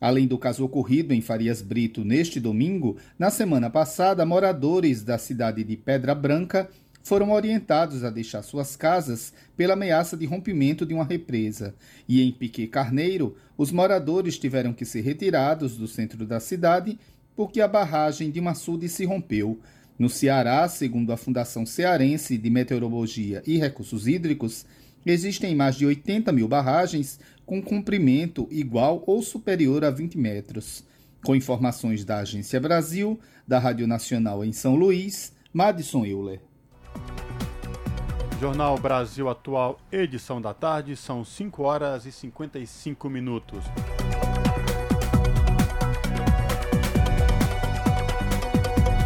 Além do caso ocorrido em Farias Brito neste domingo, na semana passada, moradores da cidade de Pedra Branca foram orientados a deixar suas casas pela ameaça de rompimento de uma represa. E em Piquet Carneiro, os moradores tiveram que ser retirados do centro da cidade porque a barragem de Massude se rompeu. No Ceará, segundo a Fundação Cearense de Meteorologia e Recursos Hídricos, existem mais de 80 mil barragens com comprimento igual ou superior a 20 metros. Com informações da Agência Brasil, da Rádio Nacional em São Luís, Madison Euler. Jornal Brasil Atual, edição da tarde, são 5 horas e 55 minutos.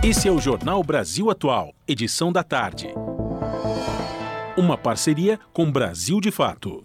Esse é o Jornal Brasil Atual, edição da tarde. Uma parceria com Brasil de Fato.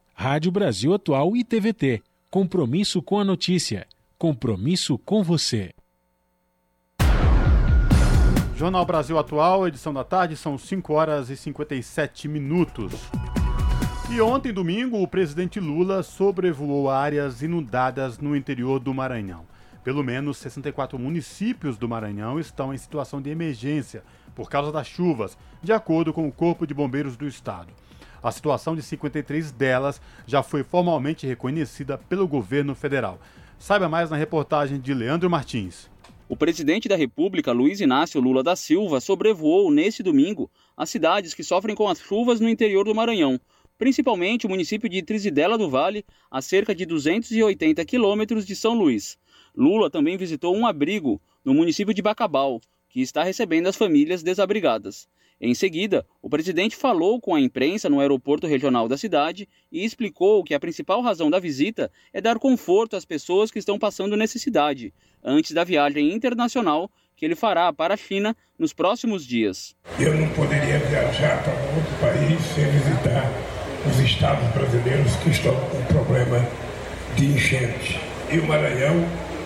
Rádio Brasil Atual e TVT. Compromisso com a notícia. Compromisso com você. Jornal Brasil Atual, edição da tarde, são 5 horas e 57 minutos. E ontem, domingo, o presidente Lula sobrevoou áreas inundadas no interior do Maranhão. Pelo menos 64 municípios do Maranhão estão em situação de emergência por causa das chuvas, de acordo com o Corpo de Bombeiros do Estado. A situação de 53 delas já foi formalmente reconhecida pelo governo federal. Saiba mais na reportagem de Leandro Martins. O presidente da República, Luiz Inácio Lula da Silva, sobrevoou neste domingo as cidades que sofrem com as chuvas no interior do Maranhão, principalmente o município de Trizidela do Vale, a cerca de 280 quilômetros de São Luís. Lula também visitou um abrigo no município de Bacabal, que está recebendo as famílias desabrigadas. Em seguida, o presidente falou com a imprensa no aeroporto regional da cidade e explicou que a principal razão da visita é dar conforto às pessoas que estão passando necessidade, antes da viagem internacional que ele fará para a China nos próximos dias. Eu não poderia viajar para outro país sem visitar os estados brasileiros que estão com problema de enchente. E o Maranhão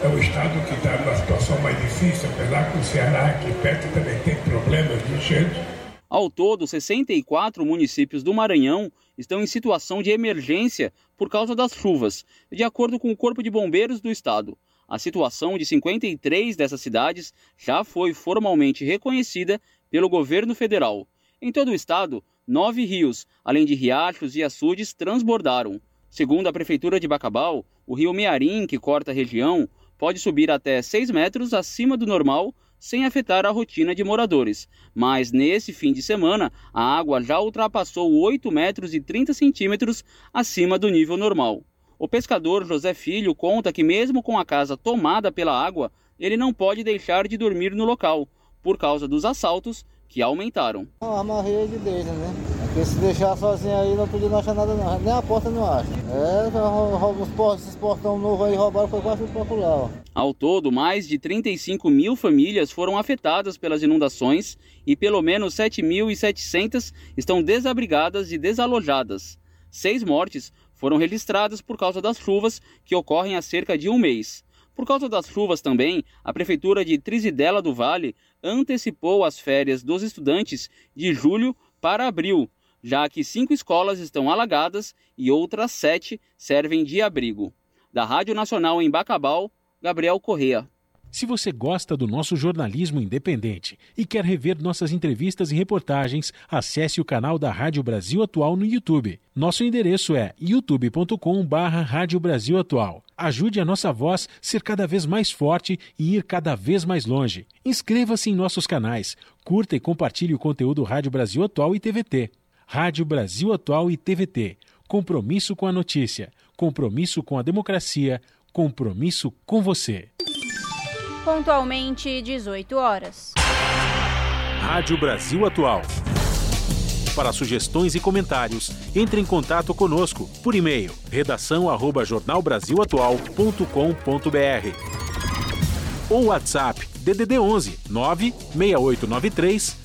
é o estado que está numa situação mais difícil, apesar que o Ceará, aqui perto, também tem problemas de enchente ao todo, 64 municípios do Maranhão estão em situação de emergência por causa das chuvas, de acordo com o Corpo de Bombeiros do Estado. A situação de 53 dessas cidades já foi formalmente reconhecida pelo governo federal. Em todo o estado, nove rios, além de riachos e açudes, transbordaram. Segundo a Prefeitura de Bacabal, o rio Mearim, que corta a região, pode subir até 6 metros acima do normal sem afetar a rotina de moradores. Mas nesse fim de semana, a água já ultrapassou 8 metros e 30 centímetros acima do nível normal. O pescador José Filho conta que, mesmo com a casa tomada pela água, ele não pode deixar de dormir no local, por causa dos assaltos que aumentaram. Arma a né? Porque se deixar sozinho aí não podia não achar nada não, nem a porta não acha. É, os portos, esses portão novos aí roubaram, foi quase lá, ó. Ao todo, mais de 35 mil famílias foram afetadas pelas inundações e pelo menos 7.700 estão desabrigadas e desalojadas. Seis mortes foram registradas por causa das chuvas que ocorrem há cerca de um mês. Por causa das chuvas também, a Prefeitura de Trizidela do Vale antecipou as férias dos estudantes de julho para abril, já que cinco escolas estão alagadas e outras sete servem de abrigo. Da Rádio Nacional em Bacabal, Gabriel Correa. Se você gosta do nosso jornalismo independente e quer rever nossas entrevistas e reportagens, acesse o canal da Rádio Brasil Atual no YouTube. Nosso endereço é youtube.com/barra Rádio Brasil Atual. Ajude a nossa voz ser cada vez mais forte e ir cada vez mais longe. Inscreva-se em nossos canais, curta e compartilhe o conteúdo Rádio Brasil Atual e TVT. Rádio Brasil Atual e TVT. Compromisso com a notícia, compromisso com a democracia, compromisso com você. Pontualmente 18 horas. Rádio Brasil Atual. Para sugestões e comentários, entre em contato conosco por e-mail redação@jornalbrasilatual.com.br ou WhatsApp DDD 11 96893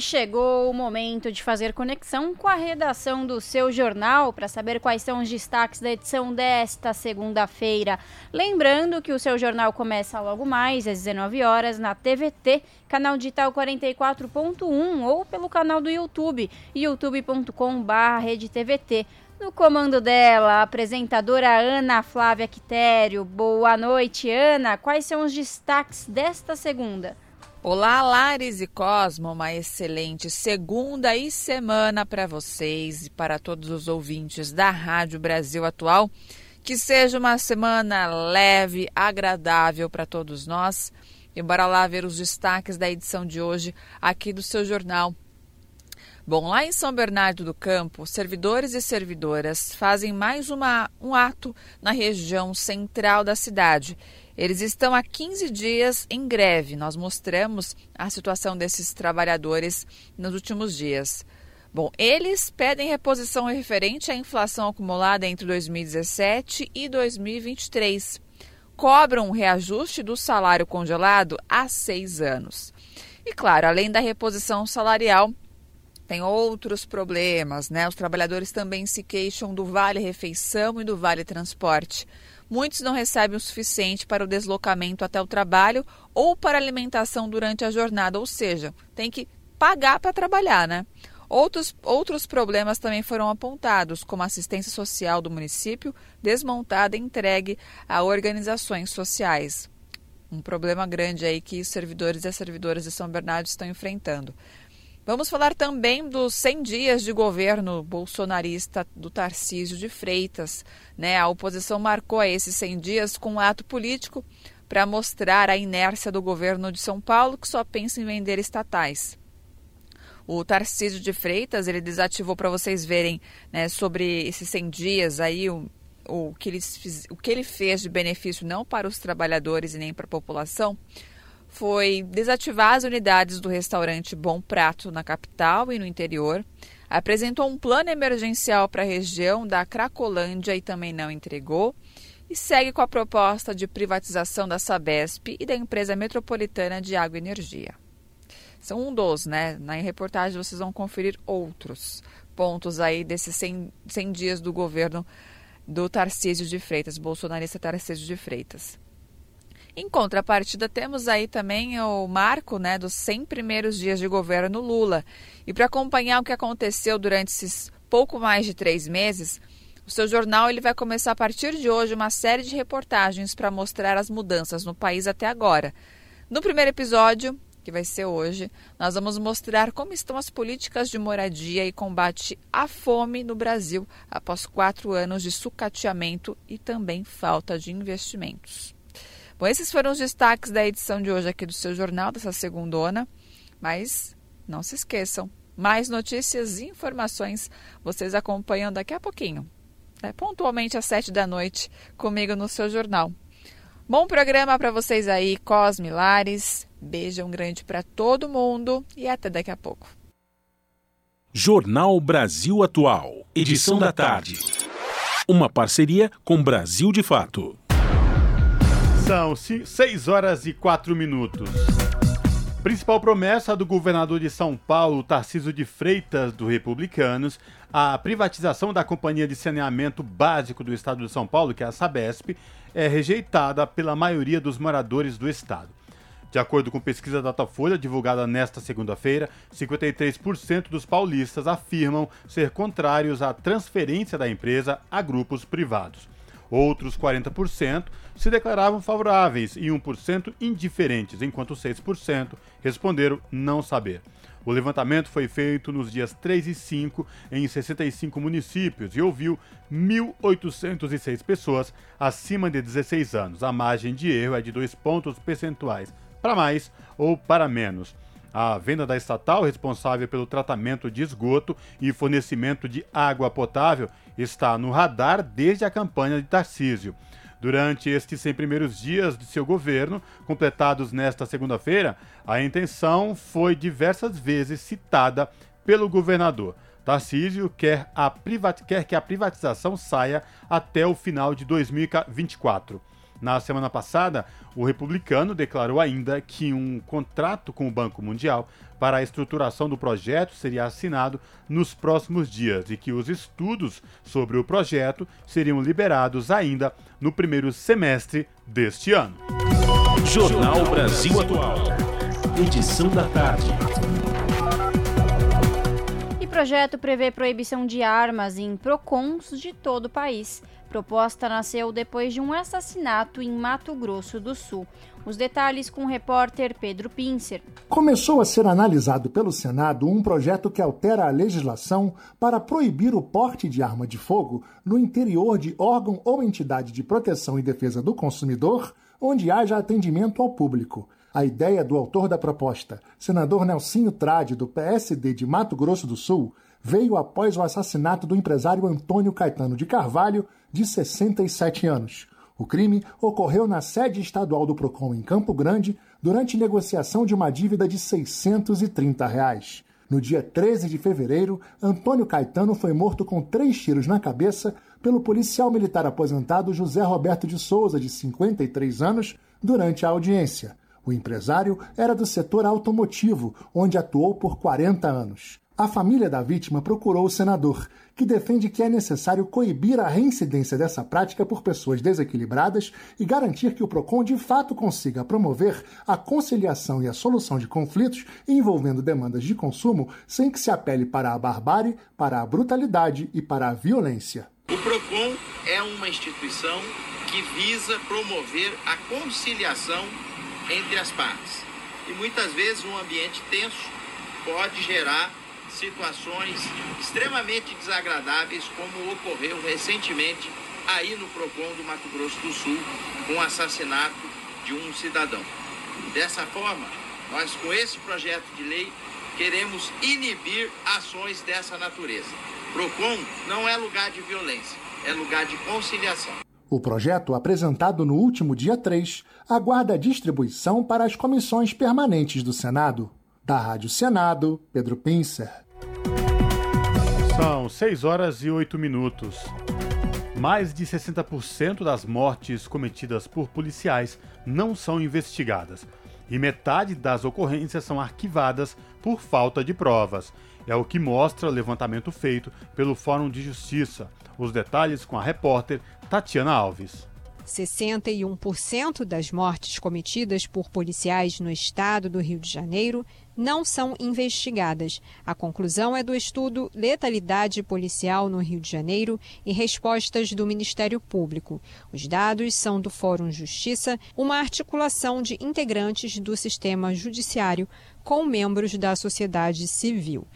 chegou o momento de fazer conexão com a redação do seu jornal para saber quais são os destaques da edição desta segunda-feira. Lembrando que o seu jornal começa logo mais às 19 horas na TVT, canal digital 44.1 ou pelo canal do YouTube, youtube.com/redetvt. No comando dela, a apresentadora Ana Flávia Quitério. Boa noite, Ana. Quais são os destaques desta segunda? Olá, Lares e Cosmo, uma excelente segunda e semana para vocês e para todos os ouvintes da Rádio Brasil Atual. Que seja uma semana leve, agradável para todos nós. E bora lá ver os destaques da edição de hoje aqui do seu jornal. Bom, lá em São Bernardo do Campo, servidores e servidoras fazem mais uma, um ato na região central da cidade eles estão há 15 dias em greve. Nós mostramos a situação desses trabalhadores nos últimos dias. Bom, eles pedem reposição referente à inflação acumulada entre 2017 e 2023. Cobram um reajuste do salário congelado há seis anos. E, claro, além da reposição salarial, tem outros problemas, né? Os trabalhadores também se queixam do Vale Refeição e do Vale Transporte muitos não recebem o suficiente para o deslocamento até o trabalho ou para alimentação durante a jornada, ou seja, tem que pagar para trabalhar, né? Outros, outros problemas também foram apontados, como a assistência social do município desmontada e entregue a organizações sociais. Um problema grande aí que os servidores e as servidoras de São Bernardo estão enfrentando. Vamos falar também dos 100 dias de governo bolsonarista do Tarcísio de Freitas. Né? A oposição marcou esses 100 dias com um ato político para mostrar a inércia do governo de São Paulo, que só pensa em vender estatais. O Tarcísio de Freitas, ele desativou para vocês verem né, sobre esses 100 dias aí, o, o, que ele, o que ele fez de benefício não para os trabalhadores e nem para a população foi desativar as unidades do restaurante Bom Prato na capital e no interior, apresentou um plano emergencial para a região da Cracolândia e também não entregou, e segue com a proposta de privatização da Sabesp e da empresa metropolitana de água e energia. São um dos, né? Na reportagem vocês vão conferir outros pontos aí desses 100, 100 dias do governo do Tarcísio de Freitas, bolsonarista Tarcísio de Freitas. Em contrapartida, temos aí também o marco né, dos 100 primeiros dias de governo Lula. E para acompanhar o que aconteceu durante esses pouco mais de três meses, o seu jornal ele vai começar a partir de hoje uma série de reportagens para mostrar as mudanças no país até agora. No primeiro episódio, que vai ser hoje, nós vamos mostrar como estão as políticas de moradia e combate à fome no Brasil após quatro anos de sucateamento e também falta de investimentos. Bom, esses foram os destaques da edição de hoje aqui do seu jornal, dessa segundona. Mas não se esqueçam, mais notícias e informações vocês acompanham daqui a pouquinho, né? pontualmente às sete da noite, comigo no seu jornal. Bom programa para vocês aí, Cosmilares. Beijão grande para todo mundo e até daqui a pouco. Jornal Brasil Atual, edição da tarde. Uma parceria com Brasil de Fato. São 6 horas e 4 minutos. Principal promessa do governador de São Paulo, Tarciso de Freitas, do Republicanos, a privatização da Companhia de Saneamento Básico do Estado de São Paulo, que é a Sabesp, é rejeitada pela maioria dos moradores do estado. De acordo com pesquisa Datafolha divulgada nesta segunda-feira, 53% dos paulistas afirmam ser contrários à transferência da empresa a grupos privados. Outros 40% se declaravam favoráveis e 1% indiferentes, enquanto 6% responderam não saber. O levantamento foi feito nos dias 3 e 5 em 65 municípios e ouviu 1.806 pessoas acima de 16 anos. A margem de erro é de 2 pontos percentuais para mais ou para menos. A venda da estatal, responsável pelo tratamento de esgoto e fornecimento de água potável, está no radar desde a campanha de Tarcísio. Durante estes 100 primeiros dias de seu governo, completados nesta segunda-feira, a intenção foi diversas vezes citada pelo governador. Tarcísio quer, a quer que a privatização saia até o final de 2024. Na semana passada, o republicano declarou ainda que um contrato com o Banco Mundial para a estruturação do projeto seria assinado nos próximos dias e que os estudos sobre o projeto seriam liberados ainda no primeiro semestre deste ano. Jornal Brasil Atual. Edição da tarde. E projeto prevê proibição de armas em PROCONs de todo o país. Proposta nasceu depois de um assassinato em Mato Grosso do Sul. Os detalhes com o repórter Pedro Pincer. Começou a ser analisado pelo Senado um projeto que altera a legislação para proibir o porte de arma de fogo no interior de órgão ou entidade de proteção e defesa do consumidor onde haja atendimento ao público. A ideia do autor da proposta, senador Nelsinho Trade, do PSD de Mato Grosso do Sul, veio após o assassinato do empresário Antônio Caetano de Carvalho, de 67 anos. O crime ocorreu na sede estadual do PROCON em Campo Grande durante negociação de uma dívida de 630 reais. No dia 13 de fevereiro, Antônio Caetano foi morto com três tiros na cabeça pelo policial militar aposentado José Roberto de Souza, de 53 anos, durante a audiência. O empresário era do setor automotivo, onde atuou por 40 anos. A família da vítima procurou o senador, que defende que é necessário coibir a reincidência dessa prática por pessoas desequilibradas e garantir que o PROCON de fato consiga promover a conciliação e a solução de conflitos envolvendo demandas de consumo sem que se apele para a barbárie, para a brutalidade e para a violência. O PROCON é uma instituição que visa promover a conciliação entre as partes. E muitas vezes um ambiente tenso pode gerar situações extremamente desagradáveis, como ocorreu recentemente aí no PROCON do Mato Grosso do Sul, com o assassinato de um cidadão. Dessa forma, nós com esse projeto de lei queremos inibir ações dessa natureza. PROCON não é lugar de violência, é lugar de conciliação. O projeto, apresentado no último dia 3, aguarda distribuição para as comissões permanentes do Senado. Da Rádio Senado, Pedro Pincer. São 6 horas e 8 minutos. Mais de 60% das mortes cometidas por policiais não são investigadas e metade das ocorrências são arquivadas por falta de provas. É o que mostra o levantamento feito pelo Fórum de Justiça. Os detalhes com a repórter Tatiana Alves. 61% das mortes cometidas por policiais no estado do Rio de Janeiro não são investigadas. A conclusão é do estudo Letalidade Policial no Rio de Janeiro e respostas do Ministério Público. Os dados são do Fórum Justiça, uma articulação de integrantes do sistema judiciário com membros da sociedade civil.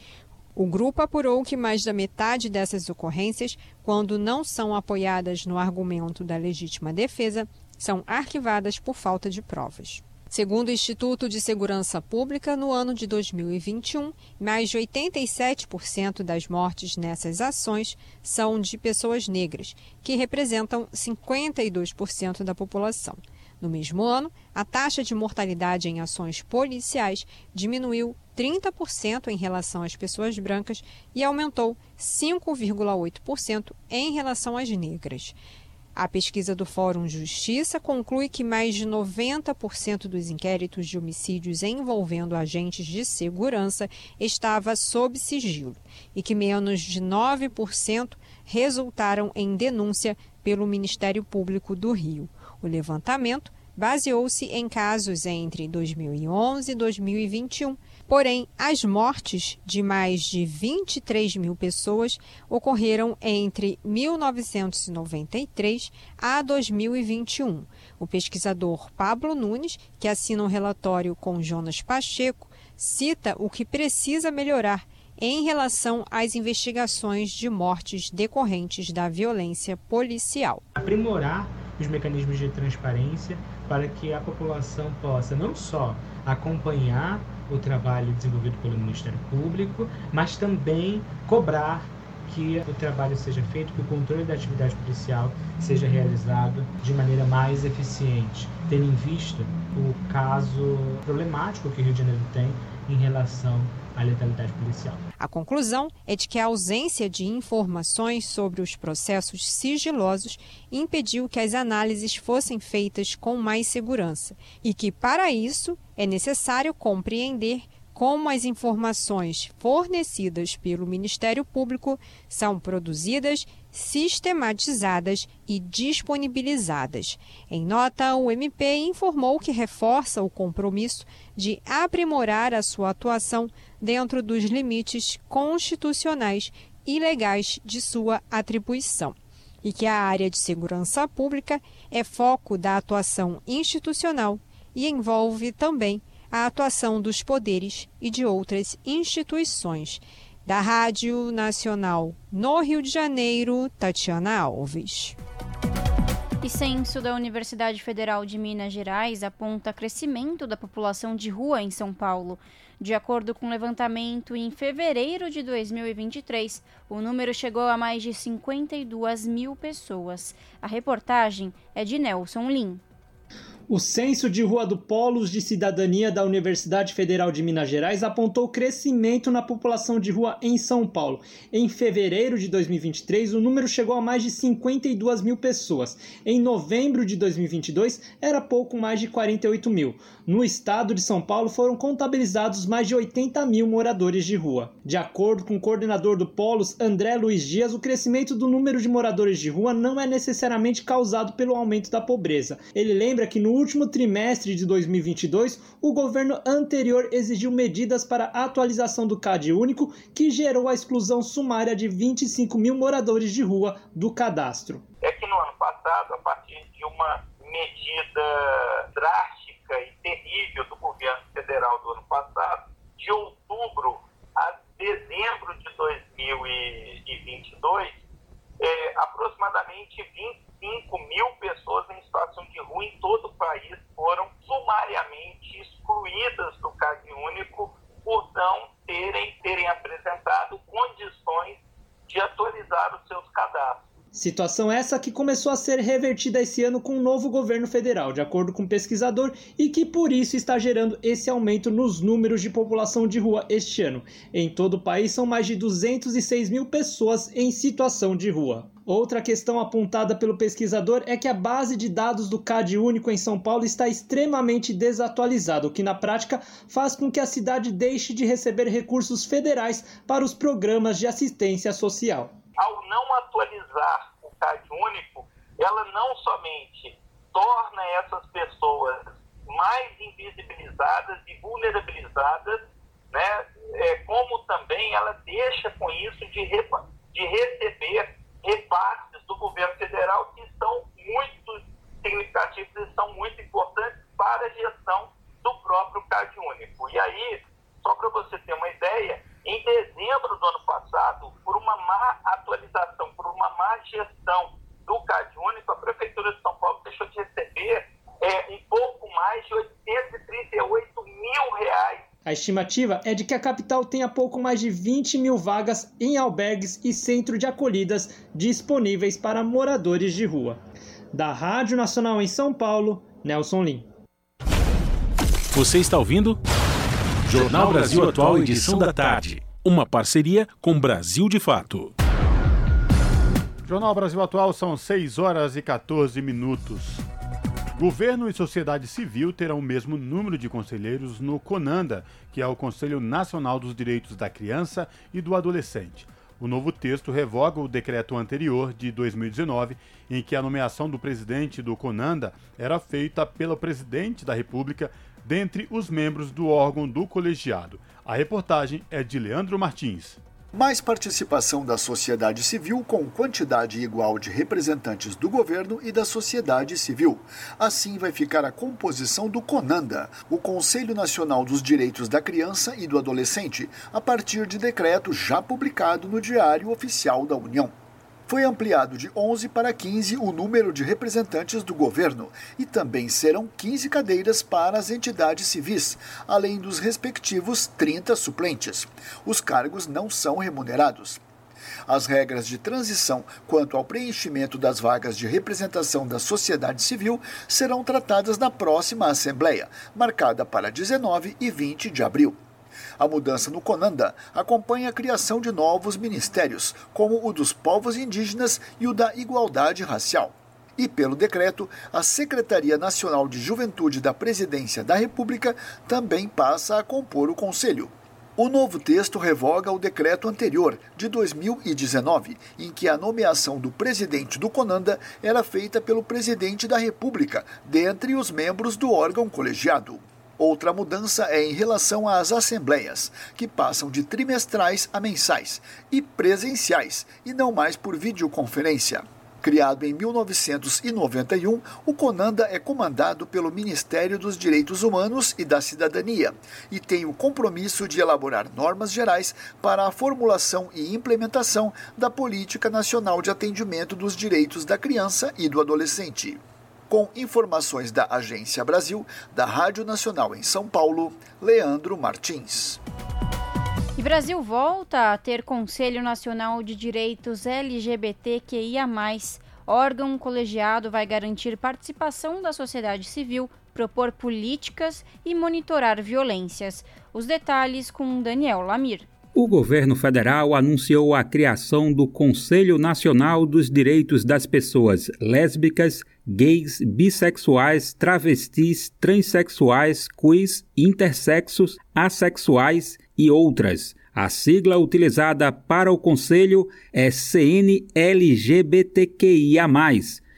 O grupo apurou que mais da metade dessas ocorrências, quando não são apoiadas no argumento da legítima defesa, são arquivadas por falta de provas. Segundo o Instituto de Segurança Pública, no ano de 2021, mais de 87% das mortes nessas ações são de pessoas negras, que representam 52% da população. No mesmo ano, a taxa de mortalidade em ações policiais diminuiu 30% em relação às pessoas brancas e aumentou 5,8% em relação às negras. A pesquisa do Fórum Justiça conclui que mais de 90% dos inquéritos de homicídios envolvendo agentes de segurança estava sob sigilo e que menos de 9% resultaram em denúncia pelo Ministério Público do Rio. O levantamento baseou-se em casos entre 2011 e 2021 Porém, as mortes de mais de 23 mil pessoas ocorreram entre 1993 a 2021. O pesquisador Pablo Nunes, que assina um relatório com Jonas Pacheco, cita o que precisa melhorar em relação às investigações de mortes decorrentes da violência policial. Aprimorar os mecanismos de transparência para que a população possa não só acompanhar o trabalho desenvolvido pelo Ministério Público, mas também cobrar que o trabalho seja feito, que o controle da atividade policial seja realizado de maneira mais eficiente, tendo em vista o caso problemático que o Rio de Janeiro tem em relação letalidade policial. A conclusão é de que a ausência de informações sobre os processos sigilosos impediu que as análises fossem feitas com mais segurança e que, para isso, é necessário compreender como as informações fornecidas pelo Ministério Público são produzidas, sistematizadas e disponibilizadas. Em nota, o MP informou que reforça o compromisso de aprimorar a sua atuação dentro dos limites constitucionais e legais de sua atribuição e que a área de segurança pública é foco da atuação institucional e envolve também a atuação dos poderes e de outras instituições. Da Rádio Nacional no Rio de Janeiro, Tatiana Alves. E censo da Universidade Federal de Minas Gerais aponta crescimento da população de rua em São Paulo. De acordo com o levantamento, em fevereiro de 2023, o número chegou a mais de 52 mil pessoas. A reportagem é de Nelson Lim. O Censo de Rua do Polos de Cidadania da Universidade Federal de Minas Gerais apontou crescimento na população de rua em São Paulo. Em fevereiro de 2023, o número chegou a mais de 52 mil pessoas. Em novembro de 2022, era pouco mais de 48 mil. No estado de São Paulo, foram contabilizados mais de 80 mil moradores de rua. De acordo com o coordenador do Polos, André Luiz Dias, o crescimento do número de moradores de rua não é necessariamente causado pelo aumento da pobreza. Ele lembra que no último trimestre de 2022, o governo anterior exigiu medidas para a atualização do CAD único, que gerou a exclusão sumária de 25 mil moradores de rua do cadastro. É que no ano passado, a partir de uma medida drástica, e terrível do governo federal do ano passado, de outubro a dezembro de 2022, é, aproximadamente 25 mil pessoas em situação de rua em todo o país foram sumariamente excluídas do CAD único por não terem, terem apresentado condições de atualizar os seus cadastros. Situação essa que começou a ser revertida esse ano com o um novo governo federal, de acordo com o pesquisador, e que por isso está gerando esse aumento nos números de população de rua este ano. Em todo o país são mais de 206 mil pessoas em situação de rua. Outra questão apontada pelo pesquisador é que a base de dados do CAD único em São Paulo está extremamente desatualizada, o que na prática faz com que a cidade deixe de receber recursos federais para os programas de assistência social. Ao não atualizar o CAD único, ela não somente torna essas pessoas mais invisibilizadas e vulnerabilizadas, né, é, como também ela deixa com isso de, de receber repasses do governo federal que são muito significativos e são muito importantes para a gestão do próprio CAD único. E aí, só para você ter uma ideia, em dezembro do ano passado, por uma má atualização, por uma má gestão do CAD Único, a Prefeitura de São Paulo deixou de receber é, um pouco mais de 838 mil reais. A estimativa é de que a capital tenha pouco mais de 20 mil vagas em albergues e centro de acolhidas disponíveis para moradores de rua. Da Rádio Nacional em São Paulo, Nelson Lim. Você está ouvindo? Jornal Brasil Atual, edição da tarde. Uma parceria com Brasil de Fato. Jornal Brasil Atual são 6 horas e 14 minutos. Governo e sociedade civil terão o mesmo número de conselheiros no CONANDA, que é o Conselho Nacional dos Direitos da Criança e do Adolescente. O novo texto revoga o decreto anterior, de 2019, em que a nomeação do presidente do CONANDA era feita pelo presidente da República dentre os membros do órgão do colegiado. A reportagem é de Leandro Martins. Mais participação da sociedade civil com quantidade igual de representantes do governo e da sociedade civil. Assim vai ficar a composição do CONANDA, o Conselho Nacional dos Direitos da Criança e do Adolescente, a partir de decreto já publicado no Diário Oficial da União foi ampliado de 11 para 15 o número de representantes do governo e também serão 15 cadeiras para as entidades civis, além dos respectivos 30 suplentes. Os cargos não são remunerados. As regras de transição quanto ao preenchimento das vagas de representação da sociedade civil serão tratadas na próxima Assembleia, marcada para 19 e 20 de abril. A mudança no Conanda acompanha a criação de novos ministérios, como o dos povos indígenas e o da igualdade racial. E, pelo decreto, a Secretaria Nacional de Juventude da Presidência da República também passa a compor o Conselho. O novo texto revoga o decreto anterior, de 2019, em que a nomeação do presidente do Conanda era feita pelo presidente da República, dentre os membros do órgão colegiado. Outra mudança é em relação às assembleias, que passam de trimestrais a mensais e presenciais, e não mais por videoconferência. Criado em 1991, o CONANDA é comandado pelo Ministério dos Direitos Humanos e da Cidadania e tem o compromisso de elaborar normas gerais para a formulação e implementação da Política Nacional de Atendimento dos Direitos da Criança e do Adolescente. Com informações da Agência Brasil, da Rádio Nacional em São Paulo, Leandro Martins. E Brasil volta a ter Conselho Nacional de Direitos LGBTQIA. Órgão colegiado vai garantir participação da sociedade civil, propor políticas e monitorar violências. Os detalhes com Daniel Lamir. O governo federal anunciou a criação do Conselho Nacional dos Direitos das Pessoas Lésbicas, Gays, Bissexuais, Travestis, Transsexuais, Queers, Intersexos, Assexuais e outras. A sigla utilizada para o Conselho é CNLGBTQIA.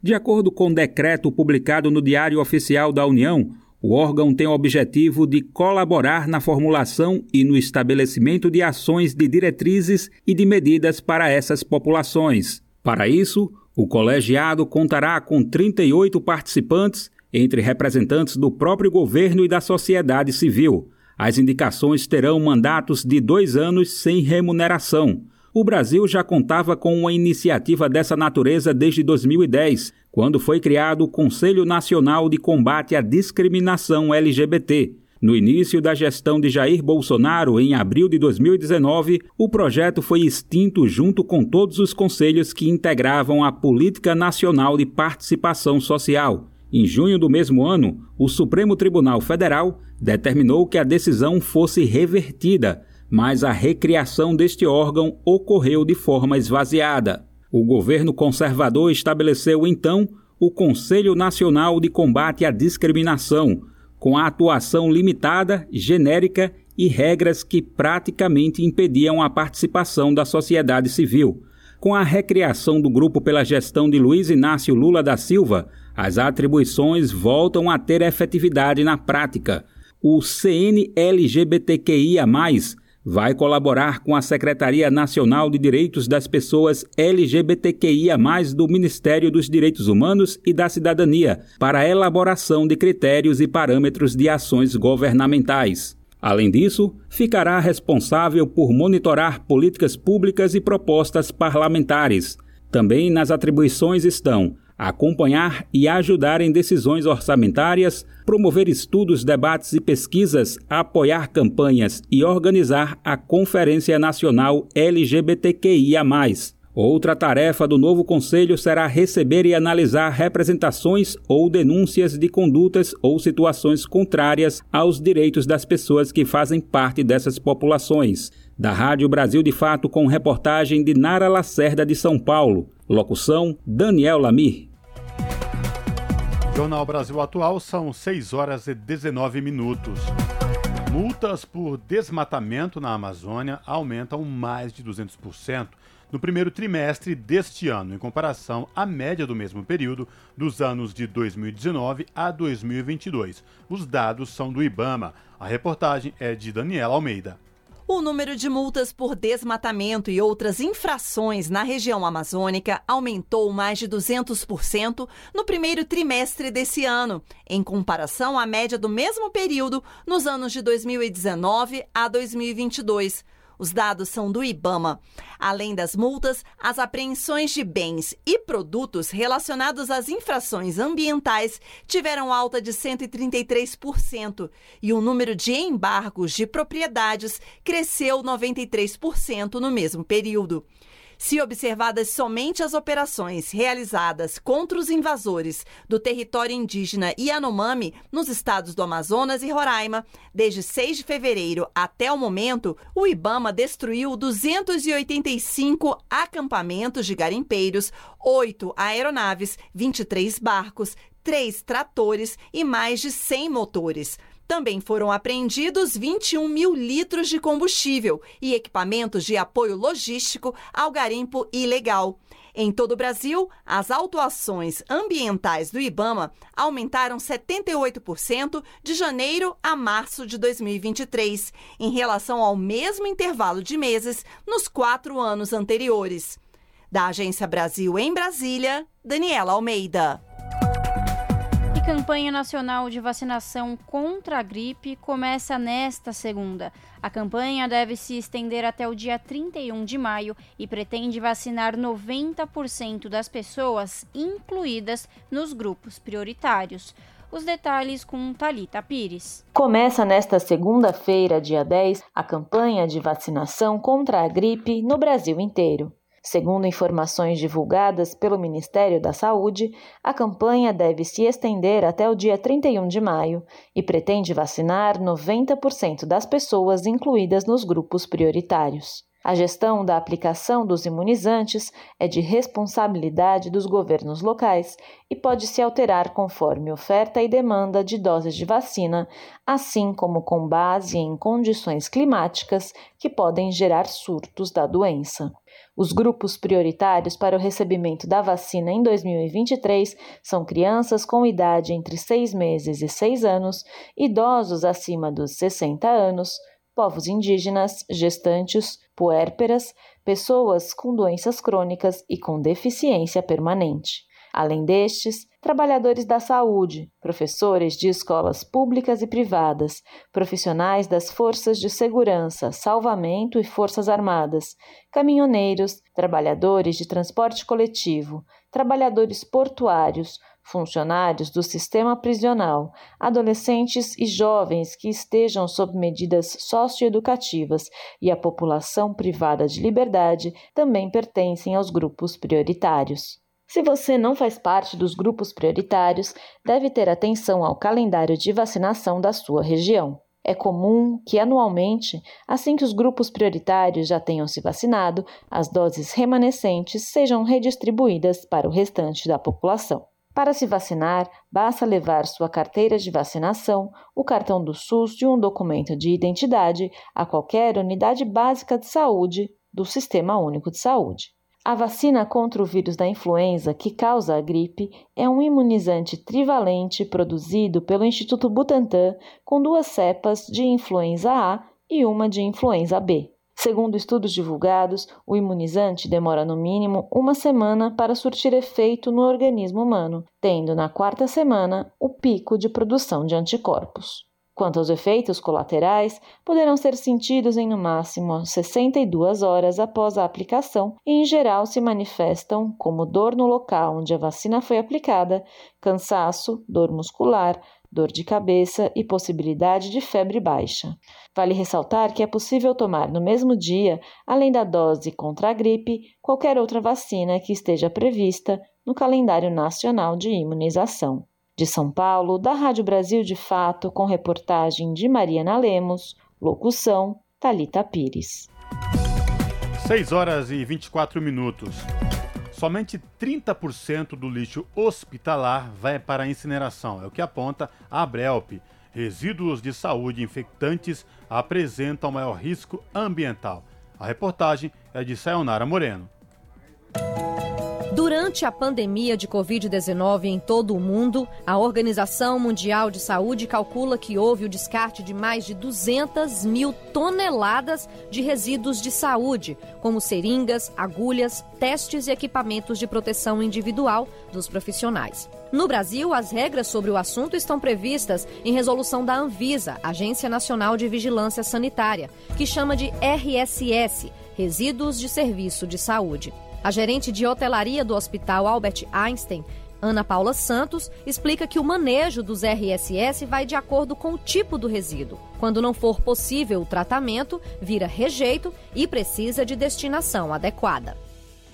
De acordo com o decreto publicado no Diário Oficial da União, o órgão tem o objetivo de colaborar na formulação e no estabelecimento de ações de diretrizes e de medidas para essas populações. Para isso, o colegiado contará com 38 participantes, entre representantes do próprio governo e da sociedade civil. As indicações terão mandatos de dois anos sem remuneração. O Brasil já contava com uma iniciativa dessa natureza desde 2010, quando foi criado o Conselho Nacional de Combate à Discriminação LGBT. No início da gestão de Jair Bolsonaro, em abril de 2019, o projeto foi extinto junto com todos os conselhos que integravam a Política Nacional de Participação Social. Em junho do mesmo ano, o Supremo Tribunal Federal determinou que a decisão fosse revertida, mas a recriação deste órgão ocorreu de forma esvaziada. O governo conservador estabeleceu então o Conselho Nacional de Combate à Discriminação, com a atuação limitada, genérica e regras que praticamente impediam a participação da sociedade civil. Com a recriação do grupo pela gestão de Luiz Inácio Lula da Silva, as atribuições voltam a ter efetividade na prática. O CNLGBTQIA, vai colaborar com a Secretaria Nacional de Direitos das Pessoas LGBTQIA, do Ministério dos Direitos Humanos e da Cidadania, para a elaboração de critérios e parâmetros de ações governamentais. Além disso, ficará responsável por monitorar políticas públicas e propostas parlamentares. Também nas atribuições estão acompanhar e ajudar em decisões orçamentárias, promover estudos, debates e pesquisas, apoiar campanhas e organizar a Conferência Nacional LGBTQIA. Outra tarefa do novo Conselho será receber e analisar representações ou denúncias de condutas ou situações contrárias aos direitos das pessoas que fazem parte dessas populações. Da Rádio Brasil de Fato, com reportagem de Nara Lacerda de São Paulo. Locução: Daniel Lamir. Jornal Brasil Atual são 6 horas e 19 minutos. Multas por desmatamento na Amazônia aumentam mais de 200% no primeiro trimestre deste ano, em comparação à média do mesmo período dos anos de 2019 a 2022. Os dados são do Ibama. A reportagem é de Daniela Almeida. O número de multas por desmatamento e outras infrações na região amazônica aumentou mais de 200% no primeiro trimestre desse ano, em comparação à média do mesmo período nos anos de 2019 a 2022. Os dados são do Ibama. Além das multas, as apreensões de bens e produtos relacionados às infrações ambientais tiveram alta de 133% e o número de embargos de propriedades cresceu 93% no mesmo período. Se observadas somente as operações realizadas contra os invasores do território indígena Yanomami nos estados do Amazonas e Roraima, desde 6 de fevereiro até o momento, o Ibama destruiu 285 acampamentos de garimpeiros, 8 aeronaves, 23 barcos, 3 tratores e mais de 100 motores. Também foram apreendidos 21 mil litros de combustível e equipamentos de apoio logístico ao garimpo ilegal. Em todo o Brasil, as autuações ambientais do IBAMA aumentaram 78% de janeiro a março de 2023, em relação ao mesmo intervalo de meses nos quatro anos anteriores. Da Agência Brasil em Brasília, Daniela Almeida campanha nacional de vacinação contra a gripe começa nesta segunda. A campanha deve se estender até o dia 31 de maio e pretende vacinar 90% das pessoas incluídas nos grupos prioritários. Os detalhes com Talita Pires. Começa nesta segunda-feira, dia 10, a campanha de vacinação contra a gripe no Brasil inteiro. Segundo informações divulgadas pelo Ministério da Saúde, a campanha deve se estender até o dia 31 de maio e pretende vacinar 90% das pessoas incluídas nos grupos prioritários. A gestão da aplicação dos imunizantes é de responsabilidade dos governos locais e pode se alterar conforme oferta e demanda de doses de vacina, assim como com base em condições climáticas que podem gerar surtos da doença. Os grupos prioritários para o recebimento da vacina em 2023 são crianças com idade entre 6 meses e 6 anos, idosos acima dos 60 anos, povos indígenas, gestantes, puérperas, pessoas com doenças crônicas e com deficiência permanente. Além destes, trabalhadores da saúde, professores de escolas públicas e privadas, profissionais das forças de segurança, salvamento e forças armadas, caminhoneiros, trabalhadores de transporte coletivo, trabalhadores portuários, funcionários do sistema prisional, adolescentes e jovens que estejam sob medidas socioeducativas e a população privada de liberdade também pertencem aos grupos prioritários. Se você não faz parte dos grupos prioritários, deve ter atenção ao calendário de vacinação da sua região. É comum que, anualmente, assim que os grupos prioritários já tenham se vacinado, as doses remanescentes sejam redistribuídas para o restante da população. Para se vacinar, basta levar sua carteira de vacinação, o cartão do SUS e um documento de identidade a qualquer unidade básica de saúde do Sistema Único de Saúde. A vacina contra o vírus da influenza, que causa a gripe, é um imunizante trivalente produzido pelo Instituto Butantan com duas cepas de influenza A e uma de influenza B. Segundo estudos divulgados, o imunizante demora no mínimo uma semana para surtir efeito no organismo humano, tendo na quarta semana o pico de produção de anticorpos. Quanto aos efeitos colaterais, poderão ser sentidos em no máximo 62 horas após a aplicação e, em geral, se manifestam como dor no local onde a vacina foi aplicada, cansaço, dor muscular, dor de cabeça e possibilidade de febre baixa. Vale ressaltar que é possível tomar no mesmo dia, além da dose contra a gripe, qualquer outra vacina que esteja prevista no calendário nacional de imunização. De São Paulo, da Rádio Brasil de Fato, com reportagem de Mariana Lemos, locução Talita Pires. 6 horas e 24 minutos. Somente 30% do lixo hospitalar vai para a incineração, é o que aponta a Abrelp. Resíduos de saúde infectantes apresentam maior risco ambiental. A reportagem é de Sayonara Moreno. Durante a pandemia de Covid-19 em todo o mundo, a Organização Mundial de Saúde calcula que houve o descarte de mais de 200 mil toneladas de resíduos de saúde, como seringas, agulhas, testes e equipamentos de proteção individual dos profissionais. No Brasil, as regras sobre o assunto estão previstas em resolução da Anvisa, Agência Nacional de Vigilância Sanitária, que chama de RSS Resíduos de Serviço de Saúde. A gerente de hotelaria do Hospital Albert Einstein, Ana Paula Santos, explica que o manejo dos RSS vai de acordo com o tipo do resíduo. Quando não for possível o tratamento, vira rejeito e precisa de destinação adequada.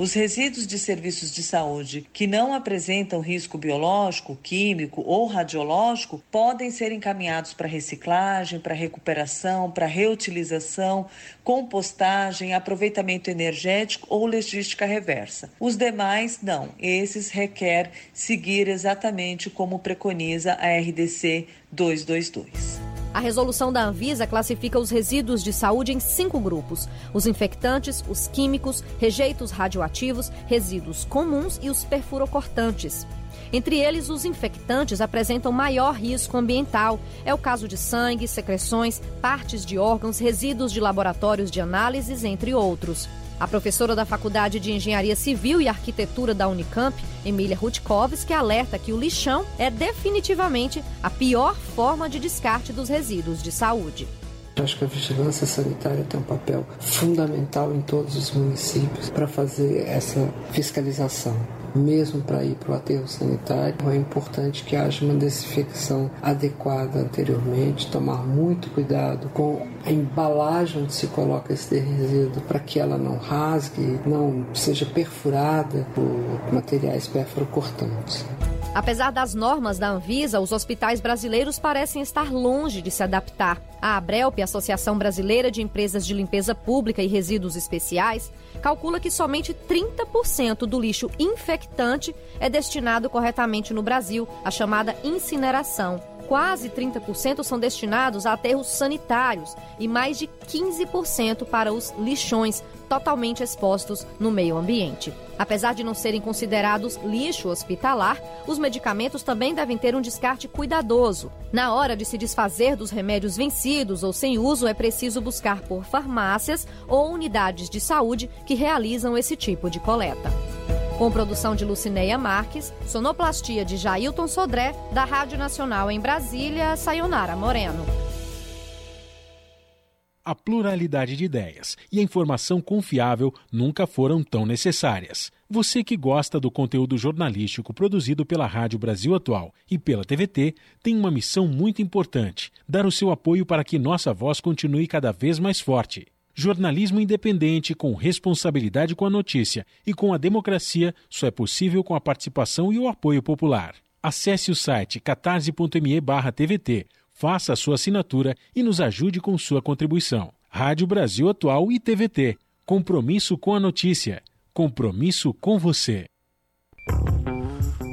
Os resíduos de serviços de saúde que não apresentam risco biológico, químico ou radiológico podem ser encaminhados para reciclagem, para recuperação, para reutilização, compostagem, aproveitamento energético ou logística reversa. Os demais, não. Esses requer seguir exatamente como preconiza a RDC 222. A resolução da Anvisa classifica os resíduos de saúde em cinco grupos: os infectantes, os químicos, rejeitos radioativos, resíduos comuns e os perfurocortantes. Entre eles, os infectantes apresentam maior risco ambiental. É o caso de sangue, secreções, partes de órgãos, resíduos de laboratórios de análises, entre outros. A professora da Faculdade de Engenharia Civil e Arquitetura da Unicamp, Emília Rutkovski, alerta que o lixão é definitivamente a pior forma de descarte dos resíduos de saúde. Acho que a vigilância sanitária tem um papel fundamental em todos os municípios para fazer essa fiscalização mesmo para ir para o aterro sanitário, é importante que haja uma desinfecção adequada anteriormente, tomar muito cuidado com a embalagem onde se coloca esse resíduo para que ela não rasgue, não seja perfurada por materiais perfuro-cortantes. Apesar das normas da Anvisa, os hospitais brasileiros parecem estar longe de se adaptar. A Abrelp, Associação Brasileira de Empresas de Limpeza Pública e Resíduos Especiais, calcula que somente 30% do lixo infectante é destinado corretamente no Brasil, a chamada incineração. Quase 30% são destinados a aterros sanitários e mais de 15% para os lixões, totalmente expostos no meio ambiente. Apesar de não serem considerados lixo hospitalar, os medicamentos também devem ter um descarte cuidadoso. Na hora de se desfazer dos remédios vencidos ou sem uso, é preciso buscar por farmácias ou unidades de saúde que realizam esse tipo de coleta. Com produção de Lucineia Marques, sonoplastia de Jailton Sodré, da Rádio Nacional em Brasília, Sayonara Moreno a pluralidade de ideias e a informação confiável nunca foram tão necessárias. Você que gosta do conteúdo jornalístico produzido pela Rádio Brasil Atual e pela TVT tem uma missão muito importante: dar o seu apoio para que nossa voz continue cada vez mais forte. Jornalismo independente, com responsabilidade com a notícia e com a democracia, só é possível com a participação e o apoio popular. Acesse o site catarse.me/tvt Faça a sua assinatura e nos ajude com sua contribuição. Rádio Brasil Atual e TVT. Compromisso com a notícia. Compromisso com você.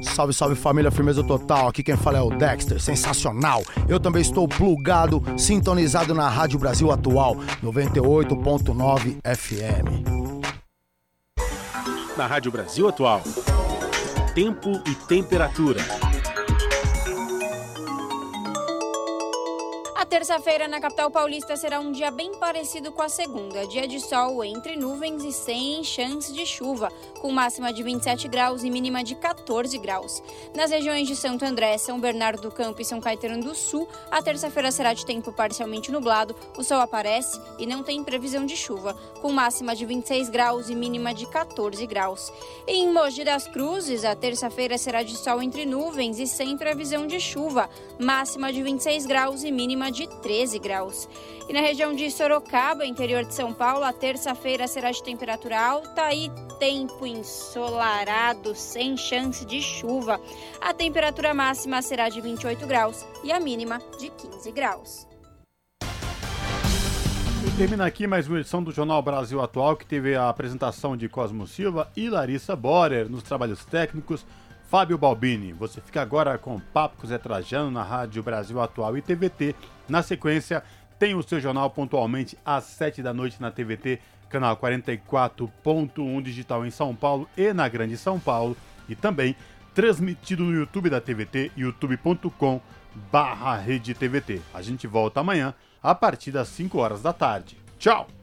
Salve, salve família, firmeza total. Aqui quem fala é o Dexter, sensacional. Eu também estou plugado, sintonizado na Rádio Brasil Atual, 98.9 FM. Na Rádio Brasil Atual, tempo e temperatura. Terça-feira, na capital paulista, será um dia bem parecido com a segunda. Dia de sol entre nuvens e sem chance de chuva, com máxima de 27 graus e mínima de 14 graus. Nas regiões de Santo André, São Bernardo do Campo e São Caetano do Sul, a terça-feira será de tempo parcialmente nublado, o sol aparece e não tem previsão de chuva, com máxima de 26 graus e mínima de 14 graus. Em Mogi das Cruzes, a terça-feira será de sol entre nuvens e sem previsão de chuva, máxima de 26 graus e mínima de 13 graus. E na região de Sorocaba, interior de São Paulo, a terça-feira será de temperatura alta e tempo ensolarado, sem chance de chuva. A temperatura máxima será de 28 graus e a mínima de 15 graus. E termina aqui mais uma edição do Jornal Brasil Atual, que teve a apresentação de Cosmo Silva e Larissa Borer nos trabalhos técnicos. Fábio Balbini. Você fica agora com Papo com Zé Trajano na Rádio Brasil Atual e TVT. Na sequência, tem o seu jornal pontualmente às 7 da noite na TVT, canal 44.1 digital em São Paulo e na Grande São Paulo. E também transmitido no YouTube da TVT, youtube.com barra TVT. A gente volta amanhã a partir das 5 horas da tarde. Tchau!